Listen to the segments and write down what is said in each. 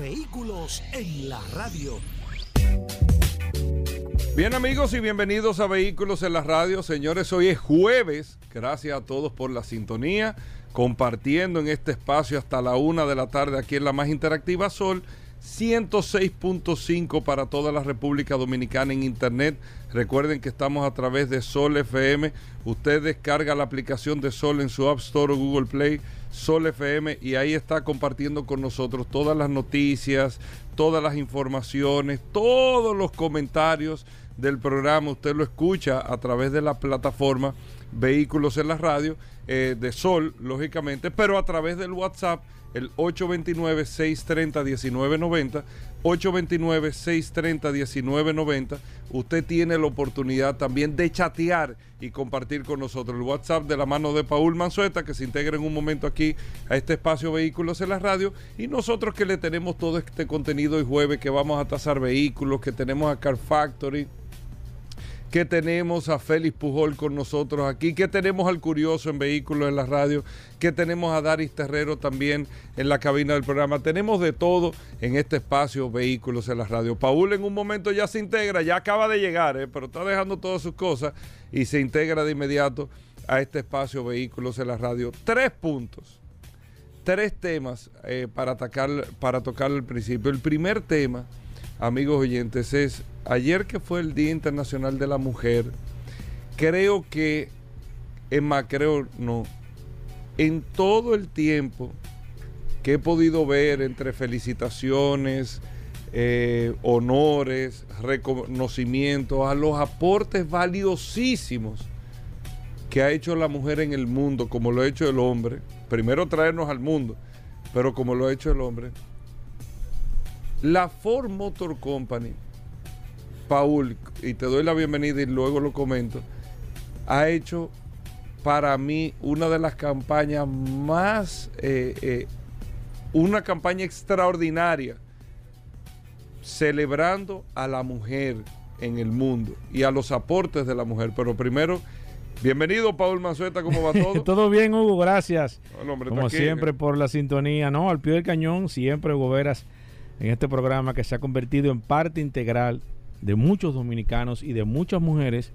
Vehículos en la radio. Bien amigos y bienvenidos a Vehículos en la radio. Señores, hoy es jueves. Gracias a todos por la sintonía, compartiendo en este espacio hasta la una de la tarde aquí en la más interactiva Sol 106.5 para toda la República Dominicana en Internet. Recuerden que estamos a través de Sol FM. Usted descarga la aplicación de Sol en su App Store o Google Play, Sol FM, y ahí está compartiendo con nosotros todas las noticias, todas las informaciones, todos los comentarios del programa. Usted lo escucha a través de la plataforma Vehículos en la Radio, eh, de Sol, lógicamente, pero a través del WhatsApp el 829-630-1990. 829-630-1990. Usted tiene la oportunidad también de chatear y compartir con nosotros el WhatsApp de la mano de Paul Manzueta, que se integra en un momento aquí a este espacio Vehículos en la Radio. Y nosotros que le tenemos todo este contenido hoy jueves, que vamos a tasar vehículos, que tenemos a Car Factory que tenemos a Félix Pujol con nosotros aquí, que tenemos al Curioso en Vehículos en la Radio, que tenemos a Daris Terrero también en la cabina del programa. Tenemos de todo en este espacio Vehículos en la Radio. Paul en un momento ya se integra, ya acaba de llegar, ¿eh? pero está dejando todas sus cosas y se integra de inmediato a este espacio Vehículos en la Radio. Tres puntos, tres temas eh, para, atacar, para tocar al principio. El primer tema amigos oyentes, es ayer que fue el Día Internacional de la Mujer, creo que, es más, no, en todo el tiempo que he podido ver entre felicitaciones, eh, honores, reconocimientos a los aportes valiosísimos que ha hecho la mujer en el mundo, como lo ha hecho el hombre, primero traernos al mundo, pero como lo ha hecho el hombre, la Ford Motor Company, Paul, y te doy la bienvenida y luego lo comento, ha hecho para mí una de las campañas más, eh, eh, una campaña extraordinaria, celebrando a la mujer en el mundo y a los aportes de la mujer. Pero primero, bienvenido Paul Manzueta, ¿cómo va todo? todo bien, Hugo, gracias. Como siempre por la sintonía, ¿no? Al pie del cañón, siempre Hugo Veras en este programa que se ha convertido en parte integral de muchos dominicanos y de muchas mujeres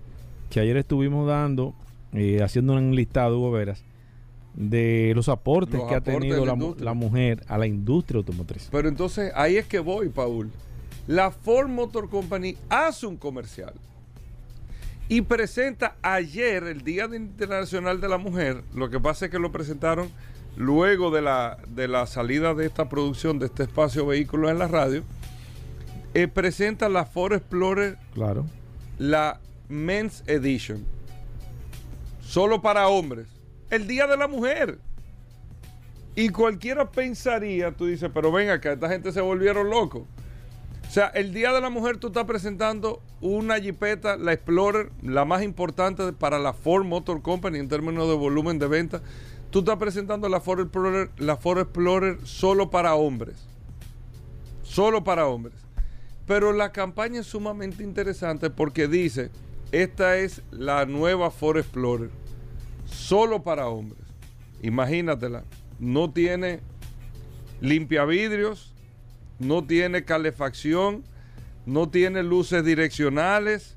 que ayer estuvimos dando, eh, haciendo un listado, Hugo Veras, de los aportes que ha tenido la, la, mujer a la industria automotriz. Pero entonces ahí es que voy, Paul. La Ford Motor Company hace un comercial y presenta ayer, el Día Internacional de la Mujer, lo que pasa es que lo presentaron luego de la, de la salida de esta producción, de este espacio Vehículos en la Radio, eh, presenta la Ford Explorer, claro. la Men's Edition, solo para hombres, el Día de la Mujer. Y cualquiera pensaría, tú dices, pero ven acá, esta gente se volvieron locos. O sea, el Día de la Mujer tú estás presentando una Jeepeta, la Explorer, la más importante para la Ford Motor Company en términos de volumen de venta Tú estás presentando la Ford Explorer, la Ford Explorer solo para hombres. Solo para hombres. Pero la campaña es sumamente interesante porque dice, esta es la nueva Ford Explorer. Solo para hombres. Imagínatela. No tiene limpiavidrios, no tiene calefacción, no tiene luces direccionales,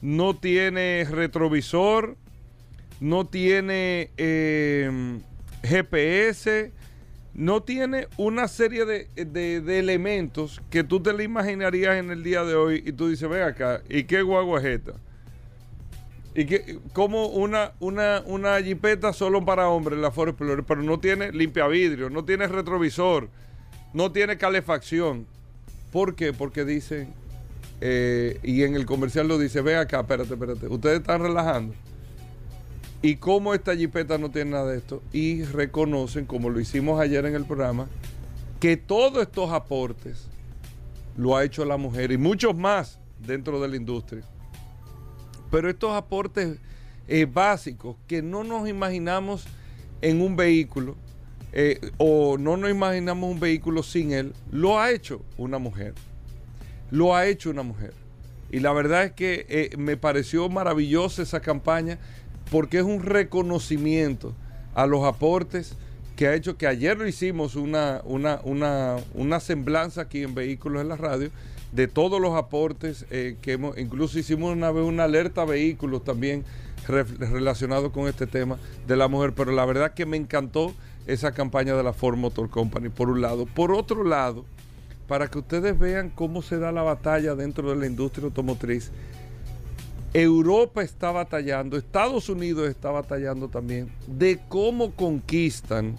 no tiene retrovisor, no tiene em, GPS, no tiene una serie de, elementos que tú te le imaginarías en el día de hoy y tú dices, ve acá, ¿y qué guagua es esta? Y que, como una, una, una jipeta solo para hombres, la Ford Explorer, pero no tiene limpiavidrio, no tiene retrovisor, no tiene calefacción. ¿Por qué? Porque dicen, eh, y en el comercial lo dice, ve acá, espérate, espérate, ustedes están relajando y cómo esta jipeta no tiene nada de esto. Y reconocen, como lo hicimos ayer en el programa, que todos estos aportes lo ha hecho la mujer y muchos más dentro de la industria. Pero estos aportes eh, básicos que no nos imaginamos en un vehículo eh, o no nos imaginamos un vehículo sin él, lo ha hecho una mujer. Lo ha hecho una mujer. Y la verdad es que eh, me pareció maravillosa esa campaña porque es un reconocimiento a los aportes que ha hecho que ayer lo hicimos una, una, una, una semblanza aquí en Vehículos en la Radio de todos los aportes eh, que hemos, incluso hicimos una vez una alerta a vehículos también relacionado con este tema de la mujer, pero la verdad que me encantó esa campaña de la Ford Motor Company, por un lado. Por otro lado, para que ustedes vean cómo se da la batalla dentro de la industria automotriz, Europa está batallando, Estados Unidos está batallando también de cómo conquistan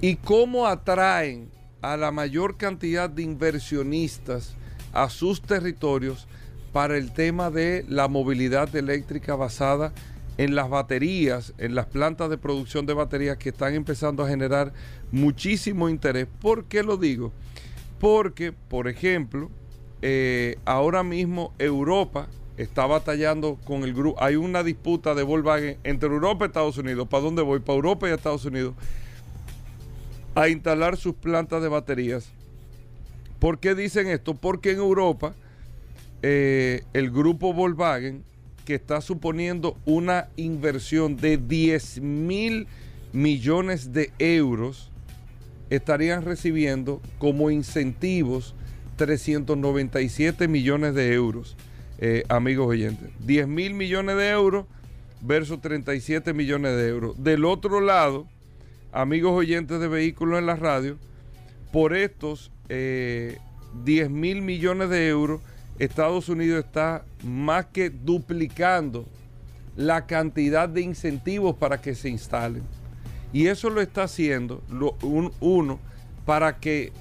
y cómo atraen a la mayor cantidad de inversionistas a sus territorios para el tema de la movilidad eléctrica basada en las baterías, en las plantas de producción de baterías que están empezando a generar muchísimo interés. ¿Por qué lo digo? Porque, por ejemplo, eh, ahora mismo Europa está batallando con el grupo. Hay una disputa de Volkswagen entre Europa y Estados Unidos. ¿Para dónde voy? Para Europa y Estados Unidos. A instalar sus plantas de baterías. ¿Por qué dicen esto? Porque en Europa eh, el grupo Volkswagen, que está suponiendo una inversión de 10 mil millones de euros, estarían recibiendo como incentivos 397 millones de euros, eh, amigos oyentes. 10 mil millones de euros versus 37 millones de euros. Del otro lado, amigos oyentes de vehículos en la radio, por estos 10 eh, mil millones de euros, Estados Unidos está más que duplicando la cantidad de incentivos para que se instalen. Y eso lo está haciendo uno para que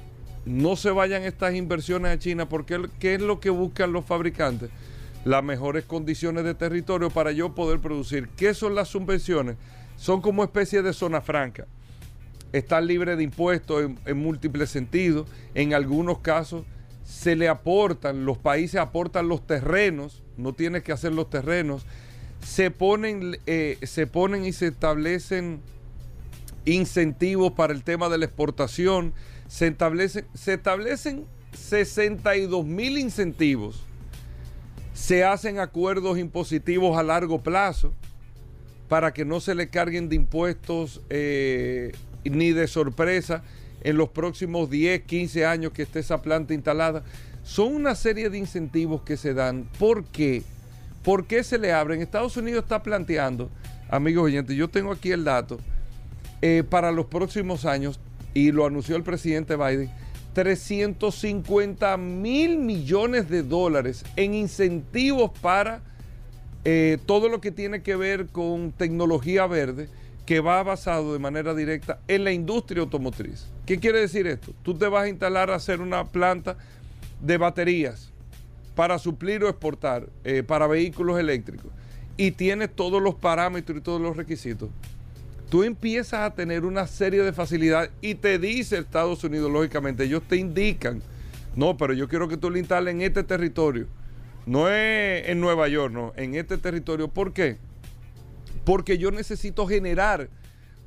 no se vayan estas inversiones a China, porque ¿qué es lo que buscan los fabricantes? Las mejores condiciones de territorio para yo poder producir. ¿Qué son las subvenciones? Son como especie de zona franca. Están libres de impuestos en, múltiples sentidos. En algunos casos se le aportan, los países aportan los terrenos, no tienes que hacer los terrenos. Se ponen, eh, se ponen y se establecen incentivos para el tema de la exportación, se establecen, se establecen 62 mil incentivos, se hacen acuerdos impositivos a largo plazo para que no se le carguen de impuestos eh, ni de sorpresa en los próximos 10, 15 años que esté esa planta instalada. Son una serie de incentivos que se dan. ¿Por qué? ¿Por qué se le abren? Estados Unidos está planteando, amigos oyentes, yo tengo aquí el dato, eh, para los próximos años, y lo anunció el presidente Biden, 350 mil millones de dólares en incentivos para eh, todo lo que tiene que ver con tecnología verde que va basado de manera directa en la industria automotriz. ¿Qué quiere decir esto? Tú te vas a instalar a hacer una planta de baterías para suplir o exportar eh, para vehículos eléctricos y tienes todos los parámetros y todos los requisitos tú empiezas a tener una serie de facilidades y te dice Estados Unidos, lógicamente, ellos te indican, no, pero yo quiero que tú lo instales en este territorio. No es en Nueva York, no, en este territorio. ¿Por qué? Porque yo necesito generar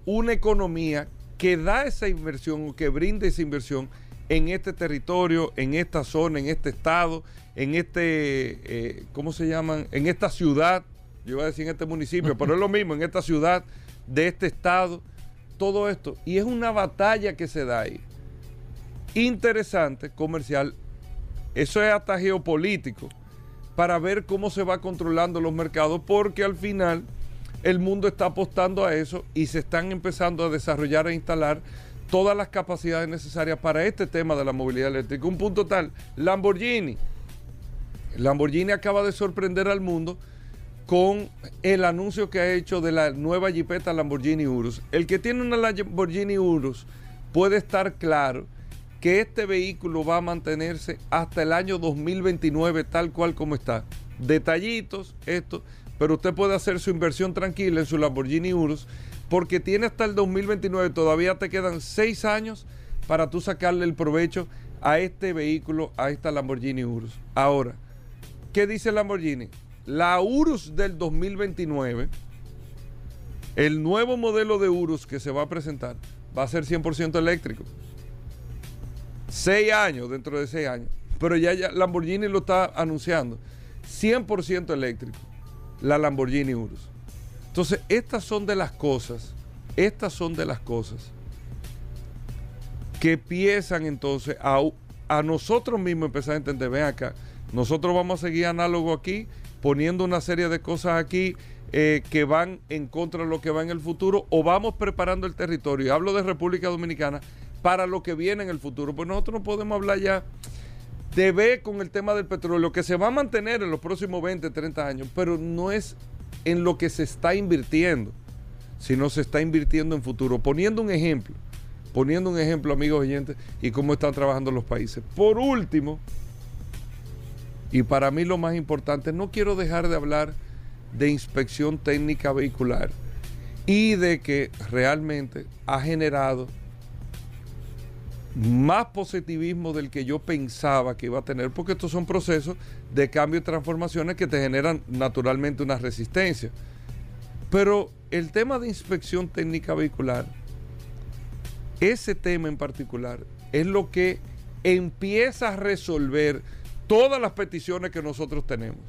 una economía que da esa inversión o que brinde esa inversión en este territorio, en esta zona, en este estado, en este, eh, ¿cómo se llaman? En esta ciudad, yo iba a decir en este municipio, pero es lo mismo, en esta ciudad de este Estado, todo esto. Y es una batalla que se da ahí. Interesante, comercial. Eso es hasta geopolítico, para ver cómo se va controlando los mercados, porque al final el mundo está apostando a eso y se están empezando a desarrollar e instalar todas las capacidades necesarias para este tema de la movilidad eléctrica. Un punto tal, Lamborghini. Lamborghini acaba de sorprender al mundo con el anuncio que ha hecho de la nueva Jeepeta Lamborghini Urus. El que tiene una Lamborghini Urus puede estar claro que este vehículo va a mantenerse hasta el año 2029 tal cual como está. Detallitos, esto, pero usted puede hacer su inversión tranquila en su Lamborghini Urus porque tiene hasta el 2029, todavía te quedan seis años para tú sacarle el provecho a este vehículo, a esta Lamborghini Urus. Ahora, ¿qué dice Lamborghini? La Urus del 2029, el nuevo modelo de Urus que se va a presentar, va a ser 100% eléctrico. Seis años, dentro de seis años. Pero ya, Lamborghini lo está anunciando. 100% eléctrico. La Lamborghini Urus. Entonces, estas son de las cosas, estas son de las cosas que empiezan entonces a, a nosotros mismos empezar a entender, ven acá, nosotros vamos a seguir análogo aquí, poniendo una serie de cosas aquí eh, que van en contra de lo que va en el futuro, o vamos preparando el territorio, y hablo de República Dominicana, para lo que viene en el futuro. Pues nosotros no podemos hablar ya de ver con el tema del petróleo, que se va a mantener en los próximos 20, 30 años, pero no es en lo que se está invirtiendo, sino se está invirtiendo en futuro. Poniendo un ejemplo, poniendo un ejemplo, amigos oyentes, y cómo están trabajando los países. Por último, y para mí lo más importante, no quiero dejar de hablar de inspección técnica vehicular y de que realmente ha generado más positivismo del que yo pensaba que iba a tener, porque estos son procesos de cambio y transformaciones que te generan naturalmente una resistencia. Pero el tema de inspección técnica vehicular, ese tema en particular, es lo que empieza a resolver todas las peticiones que nosotros tenemos.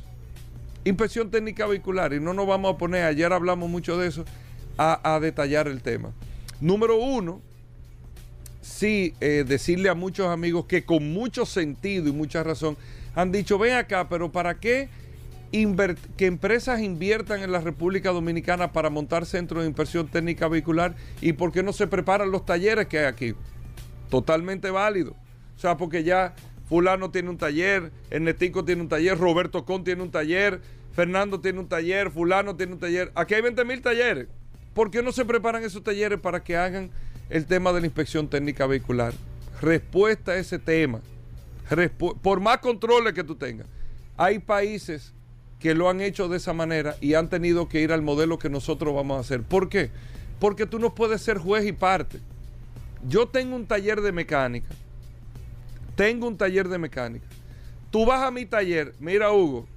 Inspección técnica vehicular, y no nos vamos a poner, ayer hablamos mucho de eso, a, detallar el tema. Número uno, sí eh, decirle a muchos amigos que con mucho sentido y mucha razón han dicho, ven acá, pero ¿para qué que empresas inviertan en la República Dominicana para montar centros de inversión técnica vehicular y por qué no se preparan los talleres que hay aquí? Totalmente válido. O sea, porque ya fulano tiene un taller, Ernestico tiene un taller, Roberto Con tiene un taller, Fernando tiene un taller, fulano tiene un taller. Aquí hay 20 mil talleres. ¿Por qué no se preparan esos talleres para que hagan el tema de la inspección técnica vehicular. Respuesta a ese tema. por más controles que tú tengas. Hay países que lo han hecho de esa manera y han tenido que ir al modelo que nosotros vamos a hacer. ¿Por qué? Porque tú no puedes ser juez y parte. Yo tengo un taller de mecánica. Tengo un taller de mecánica. Tú vas a mi taller, mira Hugo,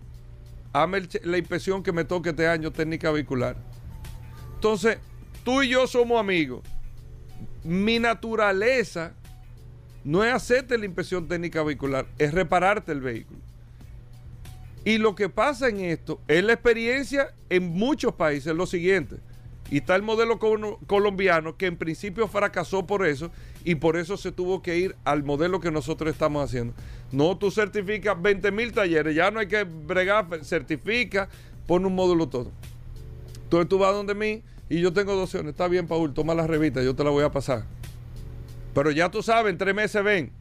hazme la inspección que me toque este año técnica vehicular. Entonces, tú y yo somos amigos mi naturaleza no es hacerte la inspección técnica vehicular, es repararte el vehículo. Y lo que pasa en esto es la experiencia en muchos países, lo siguiente. Y está el modelo colombiano que en principio fracasó por eso y por eso se tuvo que ir al modelo que nosotros estamos haciendo. No, tú certificas 20 mil talleres, ya no hay que bregar, certifica, pon un módulo todo. Entonces tú vas donde mí y yo tengo dos opciones. Está bien, Paul, toma la revista, yo te la voy a pasar. Pero ya tú sabes, en tres meses ven.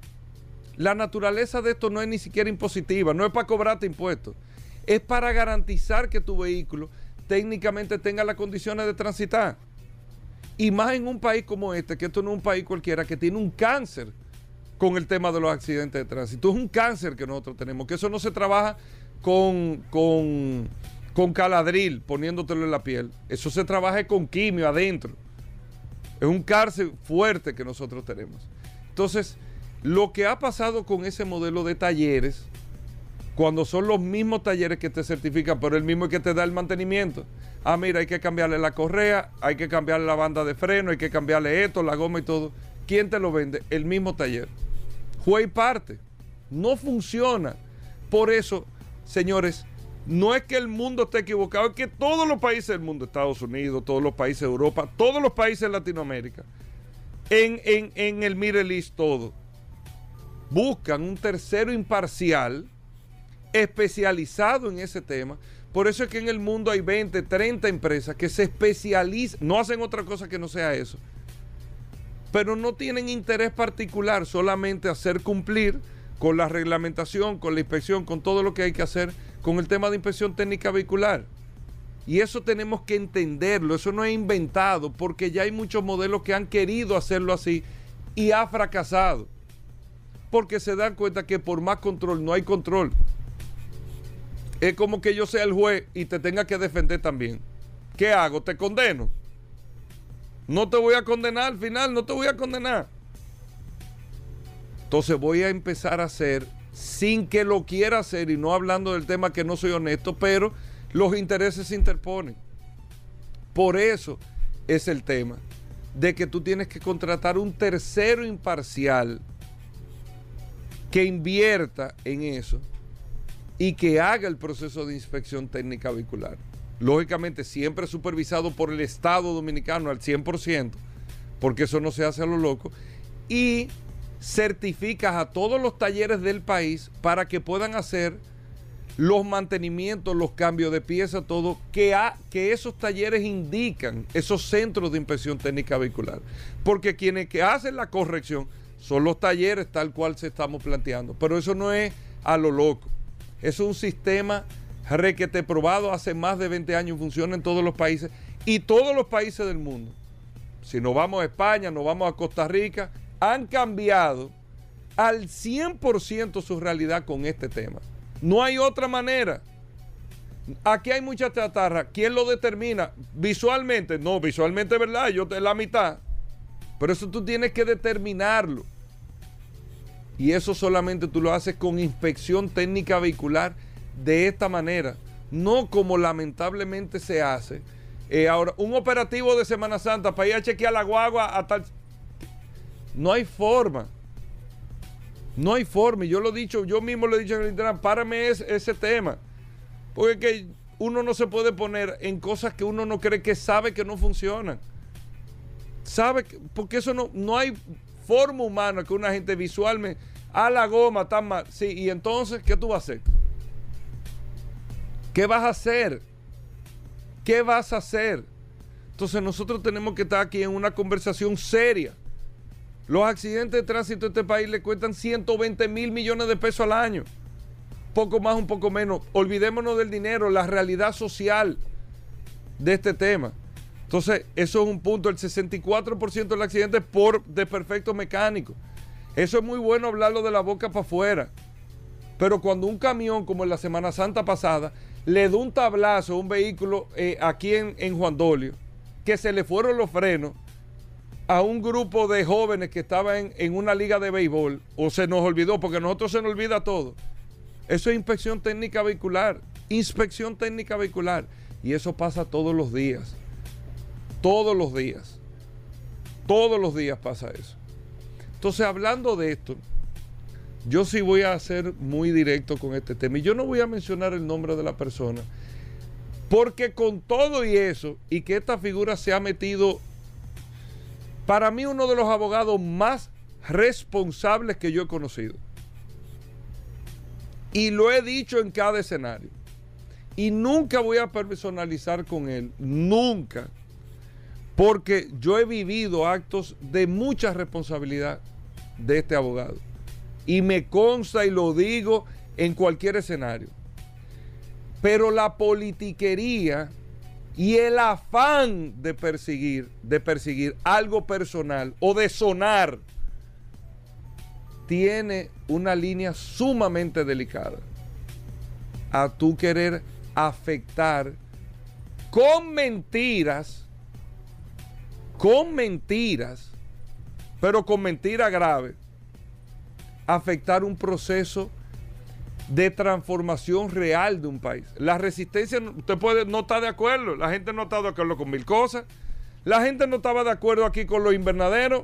La naturaleza de esto no es ni siquiera impositiva, no es para cobrarte impuestos. Es para garantizar que tu vehículo técnicamente tenga las condiciones de transitar. Y más en un país como este, que esto no es un país cualquiera, que tiene un cáncer con el tema de los accidentes de tránsito. Es un cáncer que nosotros tenemos, que eso no se trabaja con, con caladril poniéndotelo en la piel. Eso se trabaja con quimio adentro. Es un cárcel fuerte que nosotros tenemos. Entonces, lo que ha pasado con ese modelo de talleres, cuando son los mismos talleres que te certifican, pero el mismo que te da el mantenimiento. Ah, mira, hay que cambiarle la correa, hay que cambiarle la banda de freno, hay que cambiarle esto, la goma y todo. ¿Quién te lo vende? El mismo taller. Juez y parte. No funciona. Por eso, señores, no es que el mundo esté equivocado, es que todos los países del mundo, Estados Unidos, todos los países de Europa, todos los países de Latinoamérica, en, en el Middle East, todo, buscan un tercero imparcial especializado en ese tema. Por eso es que en el mundo hay 20, 30 empresas que se especializan, no hacen otra cosa que no sea eso, pero no tienen interés particular, solamente hacer cumplir con la reglamentación, con la inspección, con todo lo que hay que hacer con el tema de inspección técnica vehicular. Y eso tenemos que entenderlo, eso no es inventado, porque ya hay muchos modelos que han querido hacerlo así y ha fracasado. Porque se dan cuenta que por más control no hay control. Es como que yo sea el juez y te tenga que defender también. ¿Qué hago? ¿Te condeno? No te voy a condenar al final, no te voy a condenar. Entonces voy a empezar a hacer sin que lo quiera hacer y no hablando del tema que no soy honesto, pero los intereses se interponen. Por eso es el tema de que tú tienes que contratar un tercero imparcial que invierta en eso y que haga el proceso de inspección técnica vehicular. Lógicamente siempre supervisado por el Estado dominicano al 100%, porque eso no se hace a lo loco, y certificas a todos los talleres del país para que puedan hacer los mantenimientos, los cambios de piezas, todo, que, que esos talleres indican, esos centros de inspección técnica vehicular. Porque quienes que hacen la corrección son los talleres tal cual se estamos planteando. Pero eso no es a lo loco. Es un sistema requete probado hace más de 20 años, funciona en todos los países y todos los países del mundo. Si nos vamos a España, nos vamos a Costa Rica, han cambiado al 100% su realidad con este tema. No hay otra manera. Aquí hay mucha chatarra. ¿Quién lo determina? Visualmente. No, visualmente es verdad. Yo te la mitad. Pero eso tú tienes que determinarlo. Y eso solamente tú lo haces con inspección técnica vehicular de esta manera. No como lamentablemente se hace. Eh, ahora, un operativo de Semana Santa para ir a chequear la guagua a tal. No hay forma. No hay forma. Y yo lo he dicho, yo mismo lo he dicho en el internet, párame ese, tema. Porque que uno no se puede poner en cosas que uno no cree que sabe que no funcionan. Sabe que, porque eso no, no hay forma humana que una gente visualmente a la goma tan mal. Sí, y entonces, ¿qué tú vas a hacer? ¿Qué vas a hacer? ¿Qué vas a hacer? Entonces nosotros tenemos que estar aquí en una conversación seria. Los accidentes de tránsito de este país le cuestan 120 mil millones de pesos al año. Poco más, un poco menos. Olvidémonos del dinero, la realidad social de este tema. Entonces, eso es un punto. El 64% del accidente por desperfectos mecánicos. Eso es muy bueno hablarlo de la boca para afuera. Pero cuando un camión, como en la Semana Santa pasada, le da un tablazo a un vehículo eh, aquí en, en Juan que se le fueron los frenos a un grupo de jóvenes que estaban en, una liga de béisbol o se nos olvidó, porque a nosotros se nos olvida todo. Eso es inspección técnica vehicular, inspección técnica vehicular. Y eso pasa todos los días. Todos los días. Todos los días pasa eso. Entonces, hablando de esto, yo sí voy a ser muy directo con este tema. Y yo no voy a mencionar el nombre de la persona. Porque con todo y eso, y que esta figura se ha metido para mí uno de los abogados más responsables que yo he conocido. Y lo he dicho en cada escenario. Y nunca voy a personalizar con él, nunca. Porque yo he vivido actos de mucha responsabilidad de este abogado. Y me consta y lo digo en cualquier escenario. Pero la politiquería y el afán de perseguir, de perseguir algo personal o de sonar tiene una línea sumamente delicada a tú querer afectar con mentiras, con mentiras, pero con mentira grave, afectar un proceso de transformación real de un país. La resistencia, usted puede no estar de acuerdo, la gente no está de acuerdo con mil cosas, la gente no estaba de acuerdo aquí con los invernaderos,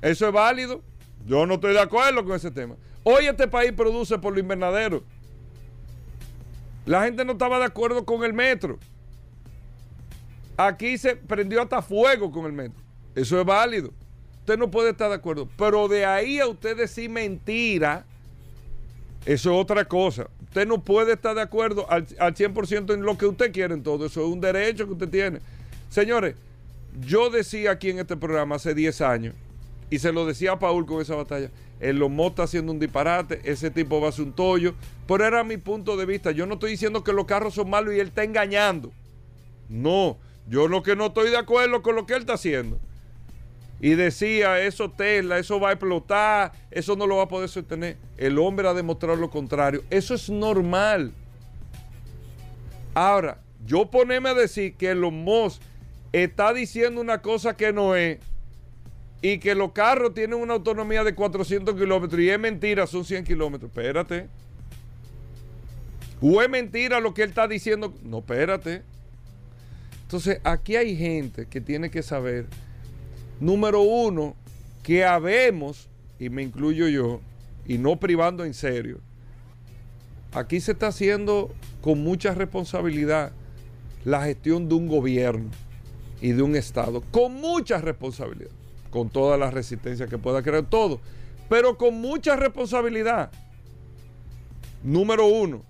eso es válido, yo no estoy de acuerdo con ese tema. Hoy este país produce por los invernaderos. La gente no estaba de acuerdo con el metro. Aquí se prendió hasta fuego con el metro. Eso es válido. Usted no puede estar de acuerdo. Pero de ahí a usted decir mentira eso es otra cosa. Usted no puede estar de acuerdo al, 100% en lo que usted quiere en todo. Eso es un derecho que usted tiene. Señores, yo decía aquí en este programa hace 10 años, y se lo decía a Paul con esa batalla, el Lomo está haciendo un disparate, ese tipo va a hacer un tollo, pero era mi punto de vista. Yo no estoy diciendo que los carros son malos y él está engañando. No, yo lo que no estoy de acuerdo con lo que él está haciendo y decía, eso Tesla, eso va a explotar, eso no lo va a poder sostener. El hombre ha demostrado lo contrario. Eso es normal. Ahora, yo poneme a decir que los Musk está diciendo una cosa que no es y que los carros tienen una autonomía de 400 kilómetros y es mentira, son 100 kilómetros. Espérate. O es mentira lo que él está diciendo. No, espérate. Entonces, aquí hay gente que tiene que saber, número uno, que habemos, y me incluyo yo, y no privando en serio, aquí se está haciendo con mucha responsabilidad la gestión de un gobierno y de un Estado, con mucha responsabilidad con toda la resistencia que pueda crear todo, pero con mucha responsabilidad. Número uno.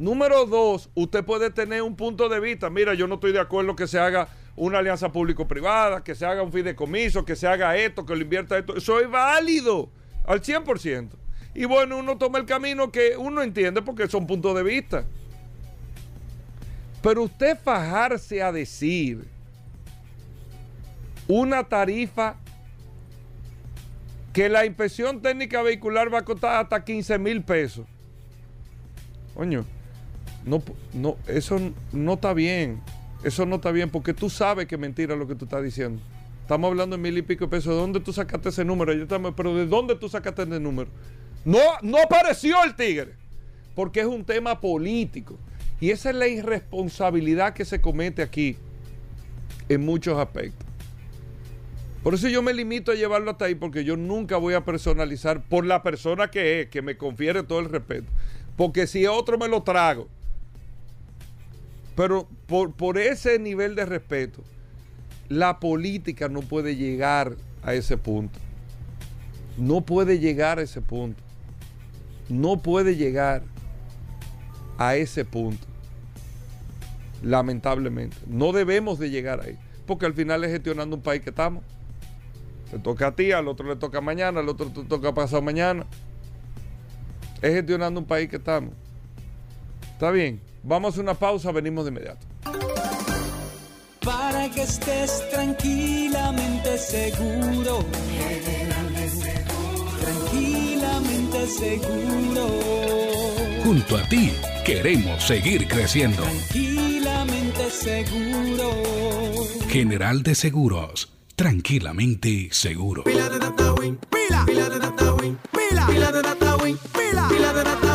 Número dos, usted puede tener un punto de vista. Mira, yo no estoy de acuerdo que se haga una alianza público-privada, que se haga un fideicomiso, que se haga esto, que lo invierta esto. Eso es válido al 100%. Y bueno, uno toma el camino que uno entiende porque son puntos de vista. Pero usted fajarse a decir una tarifa que la inspección técnica vehicular va a costar hasta 15 mil pesos. Coño, no, no, eso no está bien. Eso no está bien porque tú sabes que es mentira lo que tú estás diciendo. Estamos hablando de mil y pico de pesos. ¿De dónde tú sacaste ese número? pero ¿de dónde tú sacaste ese número? No, no apareció el tigre. Porque es un tema político. Y esa es la irresponsabilidad que se comete aquí en muchos aspectos. Por eso yo me limito a llevarlo hasta ahí, porque yo nunca voy a personalizar por la persona que es, que me confiere todo el respeto. Porque si otro me lo trago. Pero por, por ese nivel de respeto, la política no puede llegar a ese punto. No puede llegar a ese punto. No puede llegar a ese punto. Lamentablemente. No debemos de llegar ahí. Porque al final es gestionando un país que estamos. Te toca a ti, al otro le toca mañana, al otro te toca pasado mañana. Es gestionando un país que estamos. Está bien. Vamos a una pausa, venimos de inmediato. Para que estés tranquilamente seguro. Tranquilamente seguro. Junto a ti queremos seguir creciendo. Tranquilamente seguro. General de Seguros tranquilamente seguro. Pila de data win, pila, pila de data win, pila, pila de data win, pila, pila de data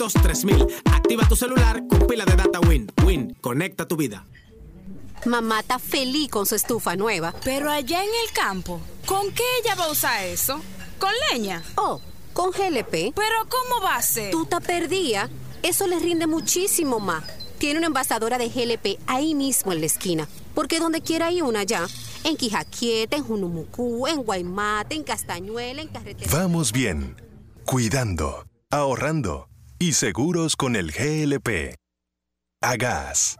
809-200-3000. Activa tu celular con pila de data Win. Win, conecta tu vida. Mamá está feliz con su estufa nueva. Pero allá en el campo, ¿con qué ella va a usar eso? ¿Con leña? Oh, con GLP. ¿Pero cómo va a ser? Tú te perdía. Eso le rinde muchísimo más. Tiene una envasadora de GLP ahí mismo en la esquina. Porque donde quiera hay una ya. En Quijaquieta, en Junumucú, en Guaymate, en Castañuela, en Carretera. Vamos bien. Cuidando, ahorrando y seguros con el GLP. Agas.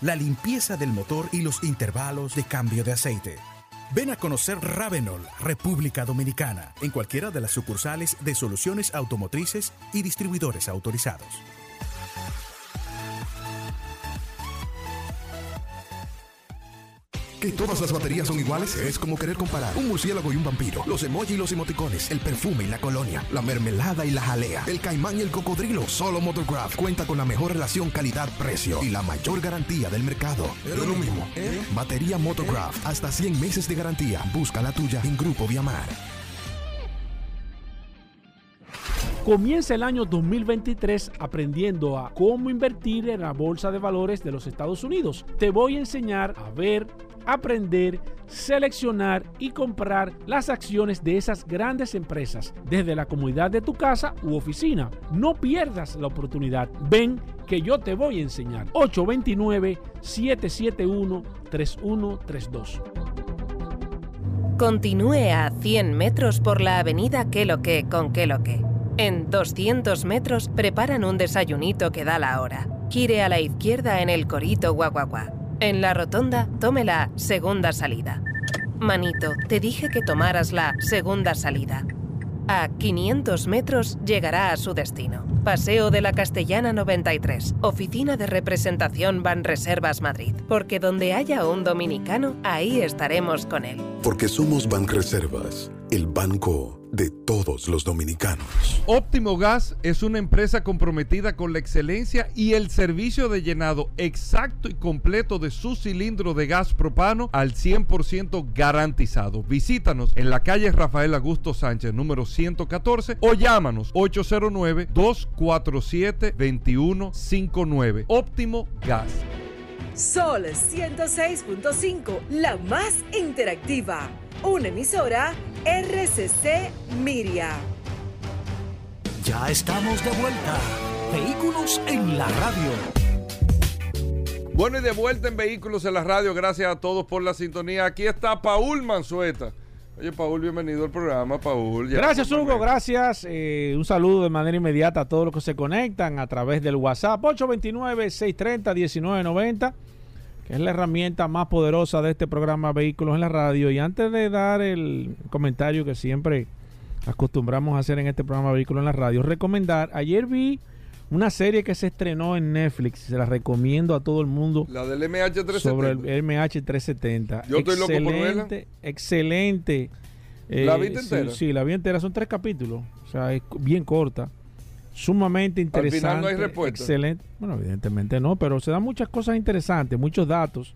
la limpieza del motor y los intervalos de cambio de aceite. Ven a conocer Ravenol, República Dominicana, en cualquiera de las sucursales de soluciones automotrices y distribuidores autorizados. ¿Que todas las baterías son iguales? Es como querer comparar un murciélago y un vampiro. Los emojis y los emoticones, el perfume y la colonia, la mermelada y la jalea, el caimán y el cocodrilo. Solo Motocraft cuenta con la mejor relación calidad-precio y la mayor garantía del mercado. Es lo mismo. Batería Motocraft, hasta 100 meses de garantía. Busca la tuya en Grupo Viamar. Comienza el año 2023 aprendiendo a cómo invertir en la bolsa de valores de los Estados Unidos. Te voy a enseñar a ver aprender, seleccionar y comprar las acciones de esas grandes empresas desde la comunidad de tu casa u oficina. No pierdas la oportunidad. Ven que yo te voy a enseñar. 829-771-3132. Continúe a 100 metros por la avenida que con que. En 200 metros preparan un desayunito que da la hora. Gire a la izquierda en el Corito Guaguaguá. En la rotonda, tome la segunda salida. Manito, te dije que tomaras la segunda salida. A 500 metros llegará a su destino. Paseo de la Castellana 93, Oficina de Representación Banreservas Madrid. Porque donde haya un dominicano, ahí estaremos con él. Porque somos Banreservas, el banco de todos los dominicanos. Óptimo Gas es una empresa comprometida con la excelencia y el servicio de llenado exacto y completo de su cilindro de gas propano al 100% garantizado. Visítanos en la calle Rafael Augusto Sánchez número 114 o llámanos 809-247-2159. Óptimo Gas. Sol 106.5, la más interactiva una emisora RCC Miria. Ya estamos de vuelta. Vehículos en la radio. Bueno, y de vuelta en Vehículos en la radio. Gracias a todos por la sintonía. Aquí está Paul Manzueta. Oye, Paul, bienvenido al programa, Paul. gracias, Hugo, gracias. Eh, un saludo de manera inmediata a todos los que se conectan a través del WhatsApp 829-630-1990 es la herramienta más poderosa de este programa Vehículos en la Radio. Y antes de dar el comentario que siempre acostumbramos a hacer en este programa Vehículos en la Radio, recomendar, ayer vi una serie que se estrenó en Netflix, se la recomiendo a todo el mundo. La del MH370. Sobre el MH370. Yo estoy loco por verla. Excelente. ¿La viste eh, entera? Sí, la vi entera, son tres capítulos, o sea, es bien corta sumamente interesante. Al final no hay respuesta. Excelente. Bueno, evidentemente no, pero se dan muchas cosas interesantes, muchos datos.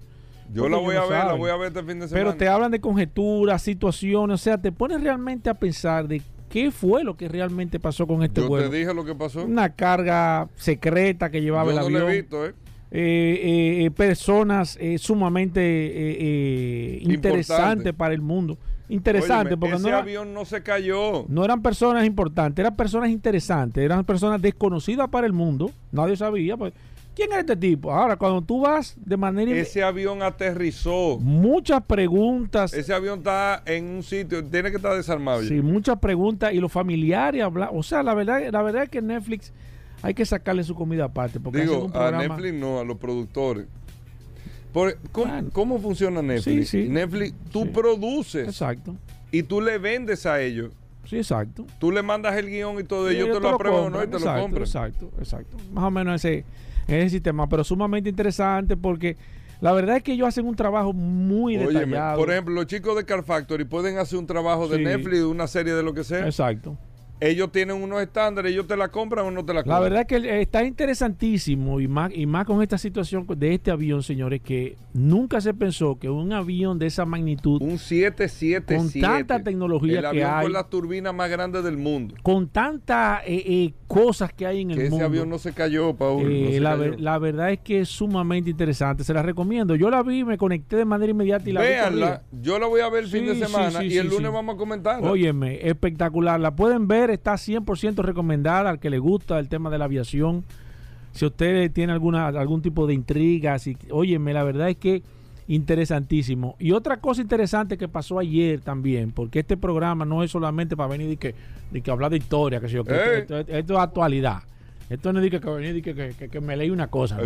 Yo la voy a ver, la voy a ver este fin de semana. Pero te hablan de conjeturas, situaciones, o sea, te pones realmente a pensar de qué fue lo que realmente pasó con este vuelo. Yo te dije lo que pasó. Una carga secreta que llevaba el avión. he visto, ¿eh? Eh, eh, eh, personas sumamente interesantes para el mundo interesante. porque ese no avión no se cayó. No eran personas importantes, eran personas interesantes, eran personas desconocidas para el mundo. Nadie sabía, pues. ¿Quién era este tipo? Ahora, cuando tú vas de manera... Ese avión aterrizó. Muchas preguntas. Ese avión está en un sitio, tiene que estar desarmado. Sí, muchas preguntas y los familiares hablan. O sea, la verdad, la verdad es que Netflix hay que sacarle su comida aparte. Porque Digo, a Netflix no, a los productores. ¿cómo, funciona Netflix? Netflix, tú produces. Exacto. Y tú le vendes a ellos. Sí, exacto. Tú le mandas el guion y todo, ellos te, lo aprueban ¿no? y te lo compran. Exacto, exacto. Más o menos ese, ese sistema, pero sumamente interesante porque la verdad es que ellos hacen un trabajo muy detallado. Por ejemplo, los chicos de Car Factory pueden hacer un trabajo de Netflix, de una serie de lo que sea. Exacto ellos tienen unos estándares, ellos te la compran o no te la compran. La verdad es que está interesantísimo y más, y más con esta situación de este avión, señores, que nunca se pensó que un avión de esa magnitud, un 777, con tanta tecnología el avión con la turbina más grande del mundo, con tantas eh, eh, cosas que hay en el mundo. Ese avión no se cayó, Paul. Eh, la, verdad es que es sumamente interesante, se la recomiendo. Yo la vi, me conecté de manera inmediata y la Véanla, yo la voy a ver el fin de semana y el lunes vamos a comentarla. Óyeme, espectacular, la pueden ver está 100% recomendada al que le gusta el tema de la aviación. Si usted tiene alguna algún tipo de intriga, si, óyeme, la verdad es que interesantísimo. Y otra cosa interesante que pasó ayer también, porque este programa no es solamente para venir y que, que hablar de historia, que, yo, que esto, es actualidad. Esto no es que, venir y que, me leí una cosa.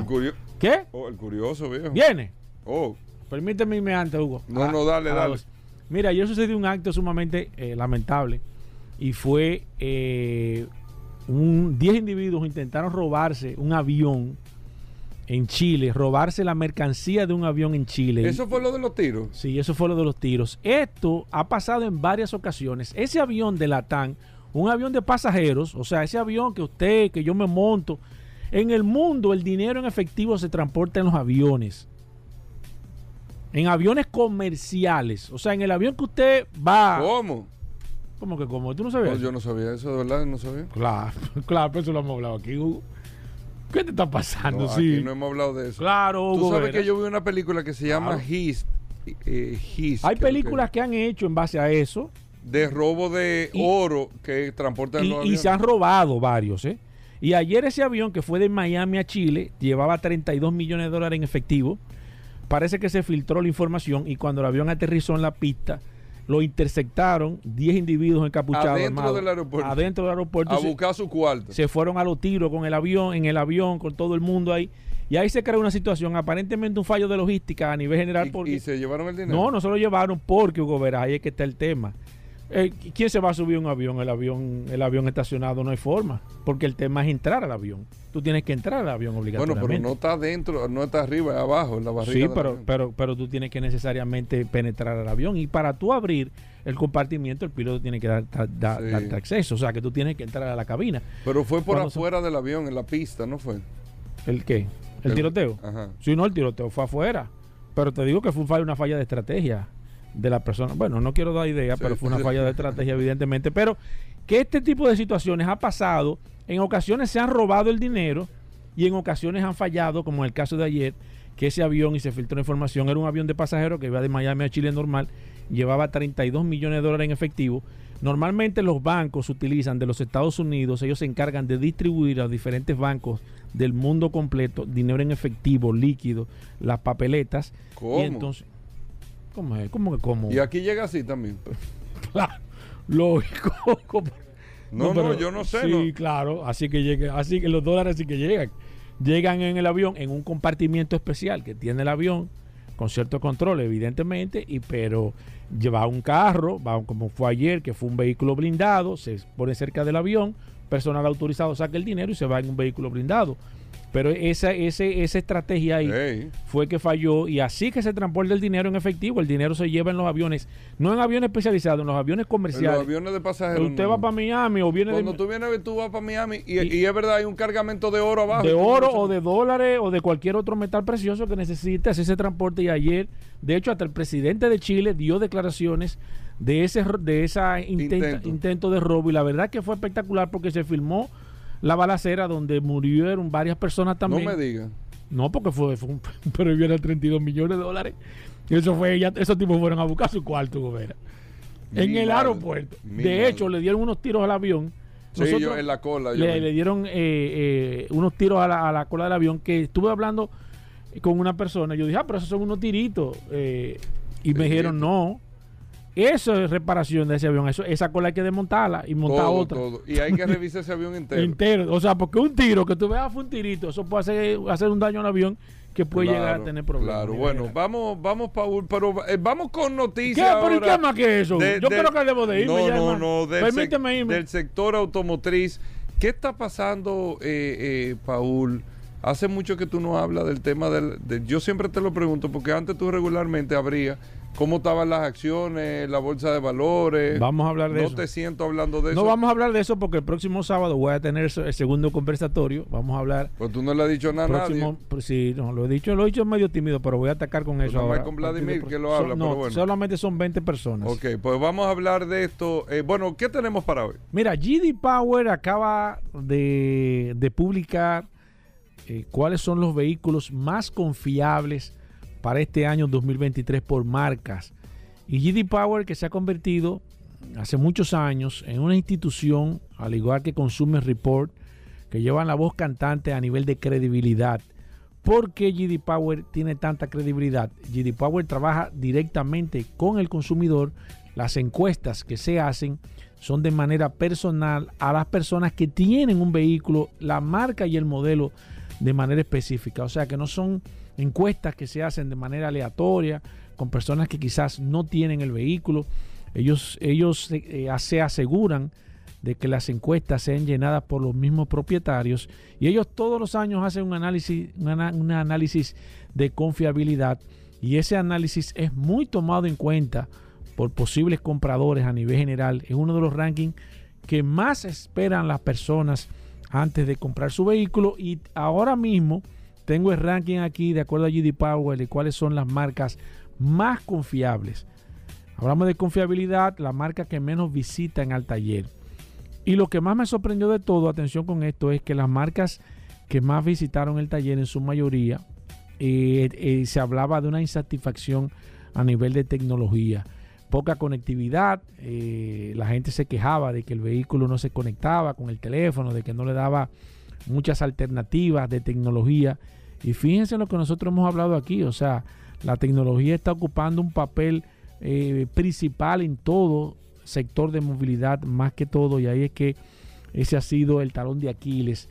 ¿Qué? Oh, el curioso, viejo. ¿Viene? Oh. Permíteme irme antes, Hugo. No, no, dale, dale. Mira, yo sucedió un acto sumamente eh, lamentable y fue eh, un 10 individuos intentaron robarse un avión en Chile, robarse la mercancía de un avión en Chile. ¿Eso fue lo de los tiros? Sí, eso fue lo de los tiros. Esto ha pasado en varias ocasiones. Ese avión de Latán, un avión de pasajeros, o sea, ese avión que usted, que yo me monto, en el mundo el dinero en efectivo se transporta en los aviones. En aviones comerciales. O sea, en el avión que usted va. ¿Cómo? ¿Cómo que cómo? ¿Tú no sabías? yo no sabía eso, de verdad, no sabía. Claro, claro, pero eso lo hemos hablado aquí, Hugo. ¿Qué te está pasando? No, sí. Aquí no hemos hablado de eso. Claro, Hugo. Tú sabes que yo vi una película que se llama Hist eh, His, Hay películas que han hecho en base a eso. De robo de oro que transportan y, los y aviones. se han robado varios, ¿eh? Y ayer ese avión que fue de Miami a Chile llevaba 32 millones de dólares en efectivo. Parece que se filtró la información y cuando el avión aterrizó en la pista, lo interceptaron 10 individuos encapuchados. Adentro armados, del aeropuerto. Adentro del aeropuerto. A Se- buscar su cuarto. se fueron a los tiros con el avión, en el avión, con todo el mundo ahí. Y ahí se creó una situación, aparentemente un fallo de logística a nivel general. Y- porque, y se llevaron el dinero. No, no se lo llevaron porque, Hugo Veras, ahí es que está el tema. Eh, ¿Quién se va a subir a un avión? El avión el avión estacionado no hay forma. Porque el tema es entrar al avión. Tú tienes que entrar al avión Bueno, obligatoriamente. pero no está adentro, no está arriba, es abajo, en la barriga. Sí, pero, pero, pero tú tienes que necesariamente penetrar al avión. Y para tú abrir el compartimiento, el piloto tiene que dar, Sí. darte acceso. O sea, que tú tienes que entrar a la cabina. Pero fue por Cuando se- afuera del avión, en la pista, ¿no fue? ¿El qué? ¿El, El- tiroteo? Ajá. Sí, no, el tiroteo fue afuera. Pero te digo que fue una falla de estrategia de la persona. Bueno, no quiero dar idea, Sí. pero fue una falla de estrategia, evidentemente. Pero que este tipo de situaciones ha pasado, en ocasiones se han robado el dinero y en ocasiones han fallado, como en el caso de ayer, que ese avión, y se filtró información, era un avión de pasajeros que iba de Miami a Chile normal, llevaba 32 millones de dólares en efectivo. Normalmente los bancos utilizan de los Estados Unidos, ellos se encargan de distribuir a los diferentes bancos del mundo completo dinero en efectivo, líquido, las papeletas. ¿Cómo? Y entonces, ¿cómo es? ¿Cómo que cómo? Y aquí llega así también. Claro, lógico. como- No, no, pero- yo no sé, Sí, no. claro, así que llega, así que los dólares sí que llegan. Llegan en el avión en un compartimiento especial que tiene el avión con cierto control, evidentemente, y pero lleva un carro, va como fue ayer, que fue un vehículo blindado, se pone cerca del avión, personal autorizado saca el dinero y se va en un vehículo blindado. Pero esa, ese, esa estrategia ahí fue que falló y así que se transporta el dinero en efectivo. El dinero se lleva en los aviones, no en aviones especializados, en los aviones En comerciales. los aviones de pasajeros. Usted no. va para Miami o viene Cuando de, tú vienes, tú vas para Miami y, y es verdad, hay un cargamento de oro abajo. de oro o de dólares o de cualquier otro metal precioso que necesite hacer ese transporte. Y ayer, de hecho, hasta el presidente de Chile dio declaraciones de ese de esa intenta- Intento. intento de robo. Y la verdad que fue espectacular porque se filmó la balacera donde murieron varias personas No también. me digas. No, porque fue, fue un pero de 32 millones de dólares. Y eso fue, ya, esos tipos fueron a buscar su cuarto, Gobera. En el madre, aeropuerto. De madre. hecho, le dieron unos tiros al avión. Sí, yo en la cola. yo le dieron eh, eh, unos tiros a la, a la cola del avión que estuve hablando con una persona. Yo dije, ah, pero esos son unos tiritos. eh, y me dijeron, no. Eso es reparación de ese avión. Eso, esa cola hay que desmontarla y montar todo, otra. todo. Y hay que revisar ese avión entero. Entero. O sea, porque un tiro que tú veas fue un tirito, eso puede hacer, hacer un daño al avión que puede llegar a tener problemas. Claro, bueno, vamos, vamos, Paul, pero eh, vamos con ¿Qué? noticias. ¿Pero y ahora qué más que eso? de- Yo creo que debo de irme No, ya, no, no. Del, Permíteme sec- irme. del sector automotriz. ¿Qué está pasando, eh, eh, Paul? Hace mucho que tú no hablas del tema del... de- yo siempre te lo pregunto porque antes tú regularmente abrías cómo estaban las acciones, la bolsa de valores. Vamos a hablar de no eso. te siento hablando de No eso. vamos a hablar de eso porque el próximo sábado voy a tener el segundo conversatorio. Vamos a hablar. Pues tú no le has dicho nada a próximo, nadie. pues sí, no, lo he dicho, lo he dicho medio tímido, pero voy a atacar con eso nada más ahora. con a Vladimir que lo habla, no, pero bueno. solamente son 20 personas. Ok, pues vamos a hablar de esto. Eh, bueno, ¿qué tenemos para hoy? Mira, GD Power acaba de, de publicar eh, cuáles son los vehículos más confiables para este año 2023 por marcas. Y GD Power que se ha convertido hace muchos años en una institución, al igual que Consumer Report, que llevan la voz cantante a nivel de credibilidad. ¿Por qué GD Power tiene tanta credibilidad? GD Power trabaja directamente con el consumidor. Las encuestas que se hacen son de manera personal a las personas que tienen un vehículo, la marca y el modelo de manera específica. O sea que no son encuestas que se hacen de manera aleatoria con personas que quizás no tienen el vehículo. Ellos, ellos eh, se aseguran de que las encuestas sean llenadas por los mismos propietarios y ellos todos los años hacen un análisis, un análisis de confiabilidad y ese análisis es muy tomado en cuenta por posibles compradores a nivel general. Es uno de los rankings que más esperan las personas antes de comprar su vehículo y ahora mismo tengo el ranking aquí de acuerdo a GD Power de cuáles son las marcas más confiables. Hablamos de confiabilidad, la marca que menos visitan al taller. Y lo que más me sorprendió de todo, atención con esto, es que las marcas que más visitaron el taller en su mayoría, eh, eh, se hablaba de una insatisfacción a nivel de tecnología. Poca conectividad, eh, la gente se quejaba de que el vehículo no se conectaba con el teléfono, de que no le daba muchas alternativas de tecnología. Y fíjense en lo que nosotros hemos hablado aquí, o sea, la tecnología está ocupando un papel eh, principal en todo sector de movilidad, más que todo, y ahí es que ese ha sido el talón de Aquiles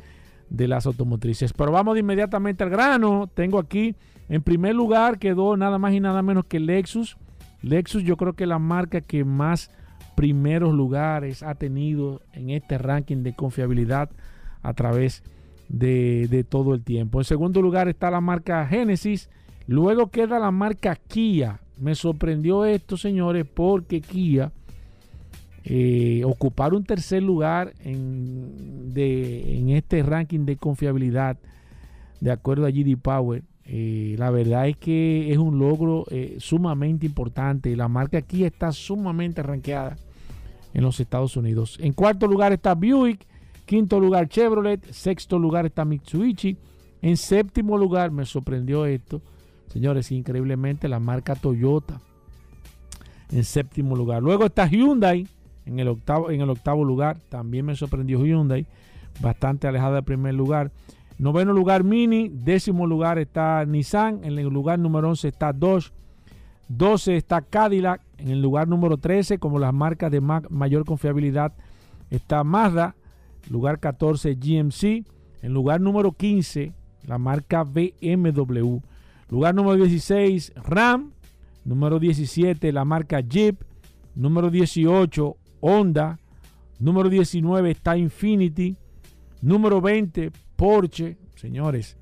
de las automotrices. Pero vamos de inmediatamente al grano. Tengo aquí, en primer lugar, quedó nada más y nada menos que Lexus. Lexus yo creo que es la marca que más primeros lugares ha tenido en este ranking de confiabilidad a través de, de todo el tiempo. En segundo lugar está la marca Genesis. Luego queda la marca Kia. Me sorprendió esto, señores, porque Kia eh, un tercer lugar en, en, este ranking de confiabilidad, de acuerdo a GD Power, eh, la verdad es que es un logro eh, sumamente importante. La marca aquí está sumamente rankeada en los Estados Unidos. En cuarto lugar está Buick, quinto lugar Chevrolet, sexto lugar está Mitsubishi. En séptimo lugar, me sorprendió esto, señores, increíblemente la marca Toyota. En séptimo lugar. Luego está Hyundai, en el octavo, en el octavo lugar. También me sorprendió Hyundai, bastante alejada del primer lugar. Noveno lugar Mini, décimo lugar está Nissan, en el lugar número 11 está Dodge, 12 está Cadillac, en el lugar número 13 como las marcas de mayor confiabilidad está Mazda, lugar 14 GMC, en lugar número 15 la marca BMW, lugar número 16 Ram, número 17 la marca Jeep, número 18 Honda. Número 19 está Infinity. Número 20, Porsche. Señores,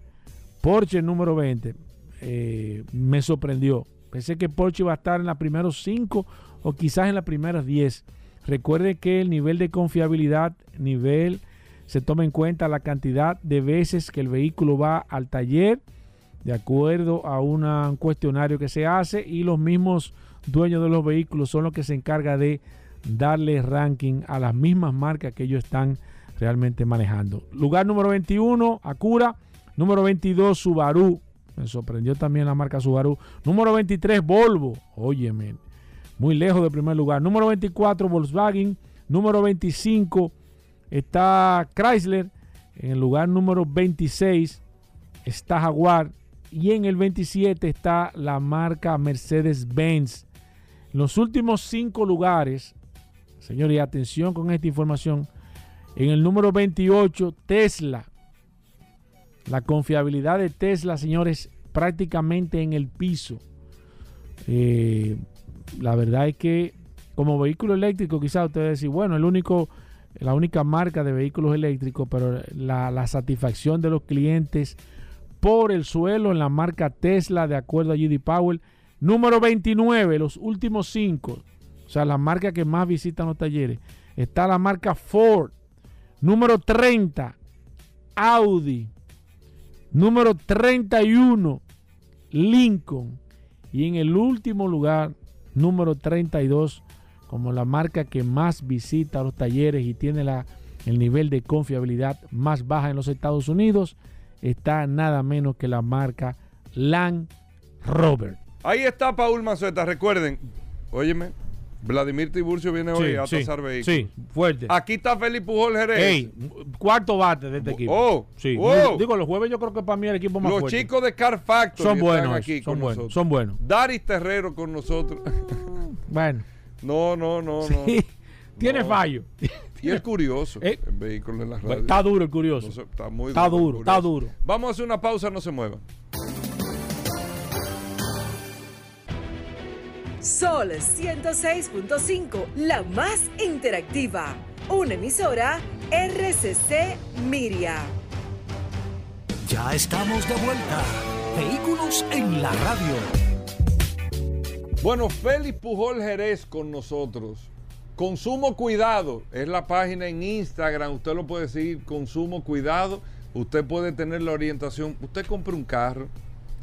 Porsche número 20. Eh, me sorprendió. Pensé que Porsche iba a estar en los primeros 5 o quizás en las primeras 10. Recuerde que el nivel de confiabilidad, nivel, se toma en cuenta la cantidad de veces que el vehículo va al taller, de acuerdo a un cuestionario que se hace, y los mismos dueños de los vehículos son los que se encargan de darle ranking a las mismas marcas que ellos están realmente manejando. Lugar número 21, Acura. Número 22, Subaru. Me sorprendió también la marca Subaru. Número 23, Volvo. Óyeme, muy lejos del primer lugar. Número 24, Volkswagen. Número 25 está Chrysler. En el lugar número 26 está Jaguar. Y en el 27 está la marca Mercedes-Benz. En los últimos cinco lugares Señores, atención con esta información. En el número 28, Tesla. La confiabilidad de Tesla, señores, prácticamente en el piso. Eh, la verdad es que como vehículo eléctrico, quizás ustedes decir, bueno, el único, la única marca de vehículos eléctricos, pero la, satisfacción de los clientes por el suelo en la marca Tesla, de acuerdo a GD Powell. Número 29, los últimos cinco. O sea, la marca que más visitan los talleres. Está la marca Ford. Número 30, Audi. Número 31, Lincoln. Y en el último lugar, número 32, como la marca que más visita los talleres y tiene la, el nivel de confiabilidad más baja en los Estados Unidos, está nada menos que la marca Land Rover. Ahí está Paul Mazueta, recuerden, óyeme, Vladimir Tiburcio viene hoy a tasar vehículos. Sí, fuerte. Aquí está Felipe Pujol Jerez. cuarto bate de este equipo. Oh, sí. Oh. Digo, los jueves yo creo que para mí el equipo más los fuerte. Los chicos de Car Factory son buenos, aquí son con buenos, nosotros. son buenos. Daris Terrero con nosotros. bueno. No, no, no, sí. no. Tiene no. fallo. Y es curioso eh, el vehículo en la radio. Está duro el curioso. No está muy está duro. duro, está duro. Vamos a hacer una pausa, no se muevan. Sol 106.5, la más interactiva. Una emisora RCC Miria. Ya estamos de vuelta. Vehículos en la radio. Bueno, Félix Pujol Jerez con nosotros. Consumo Cuidado es la página en Instagram. Usted lo puede seguir, Consumo Cuidado. Usted puede tener la orientación. Usted compra un carro,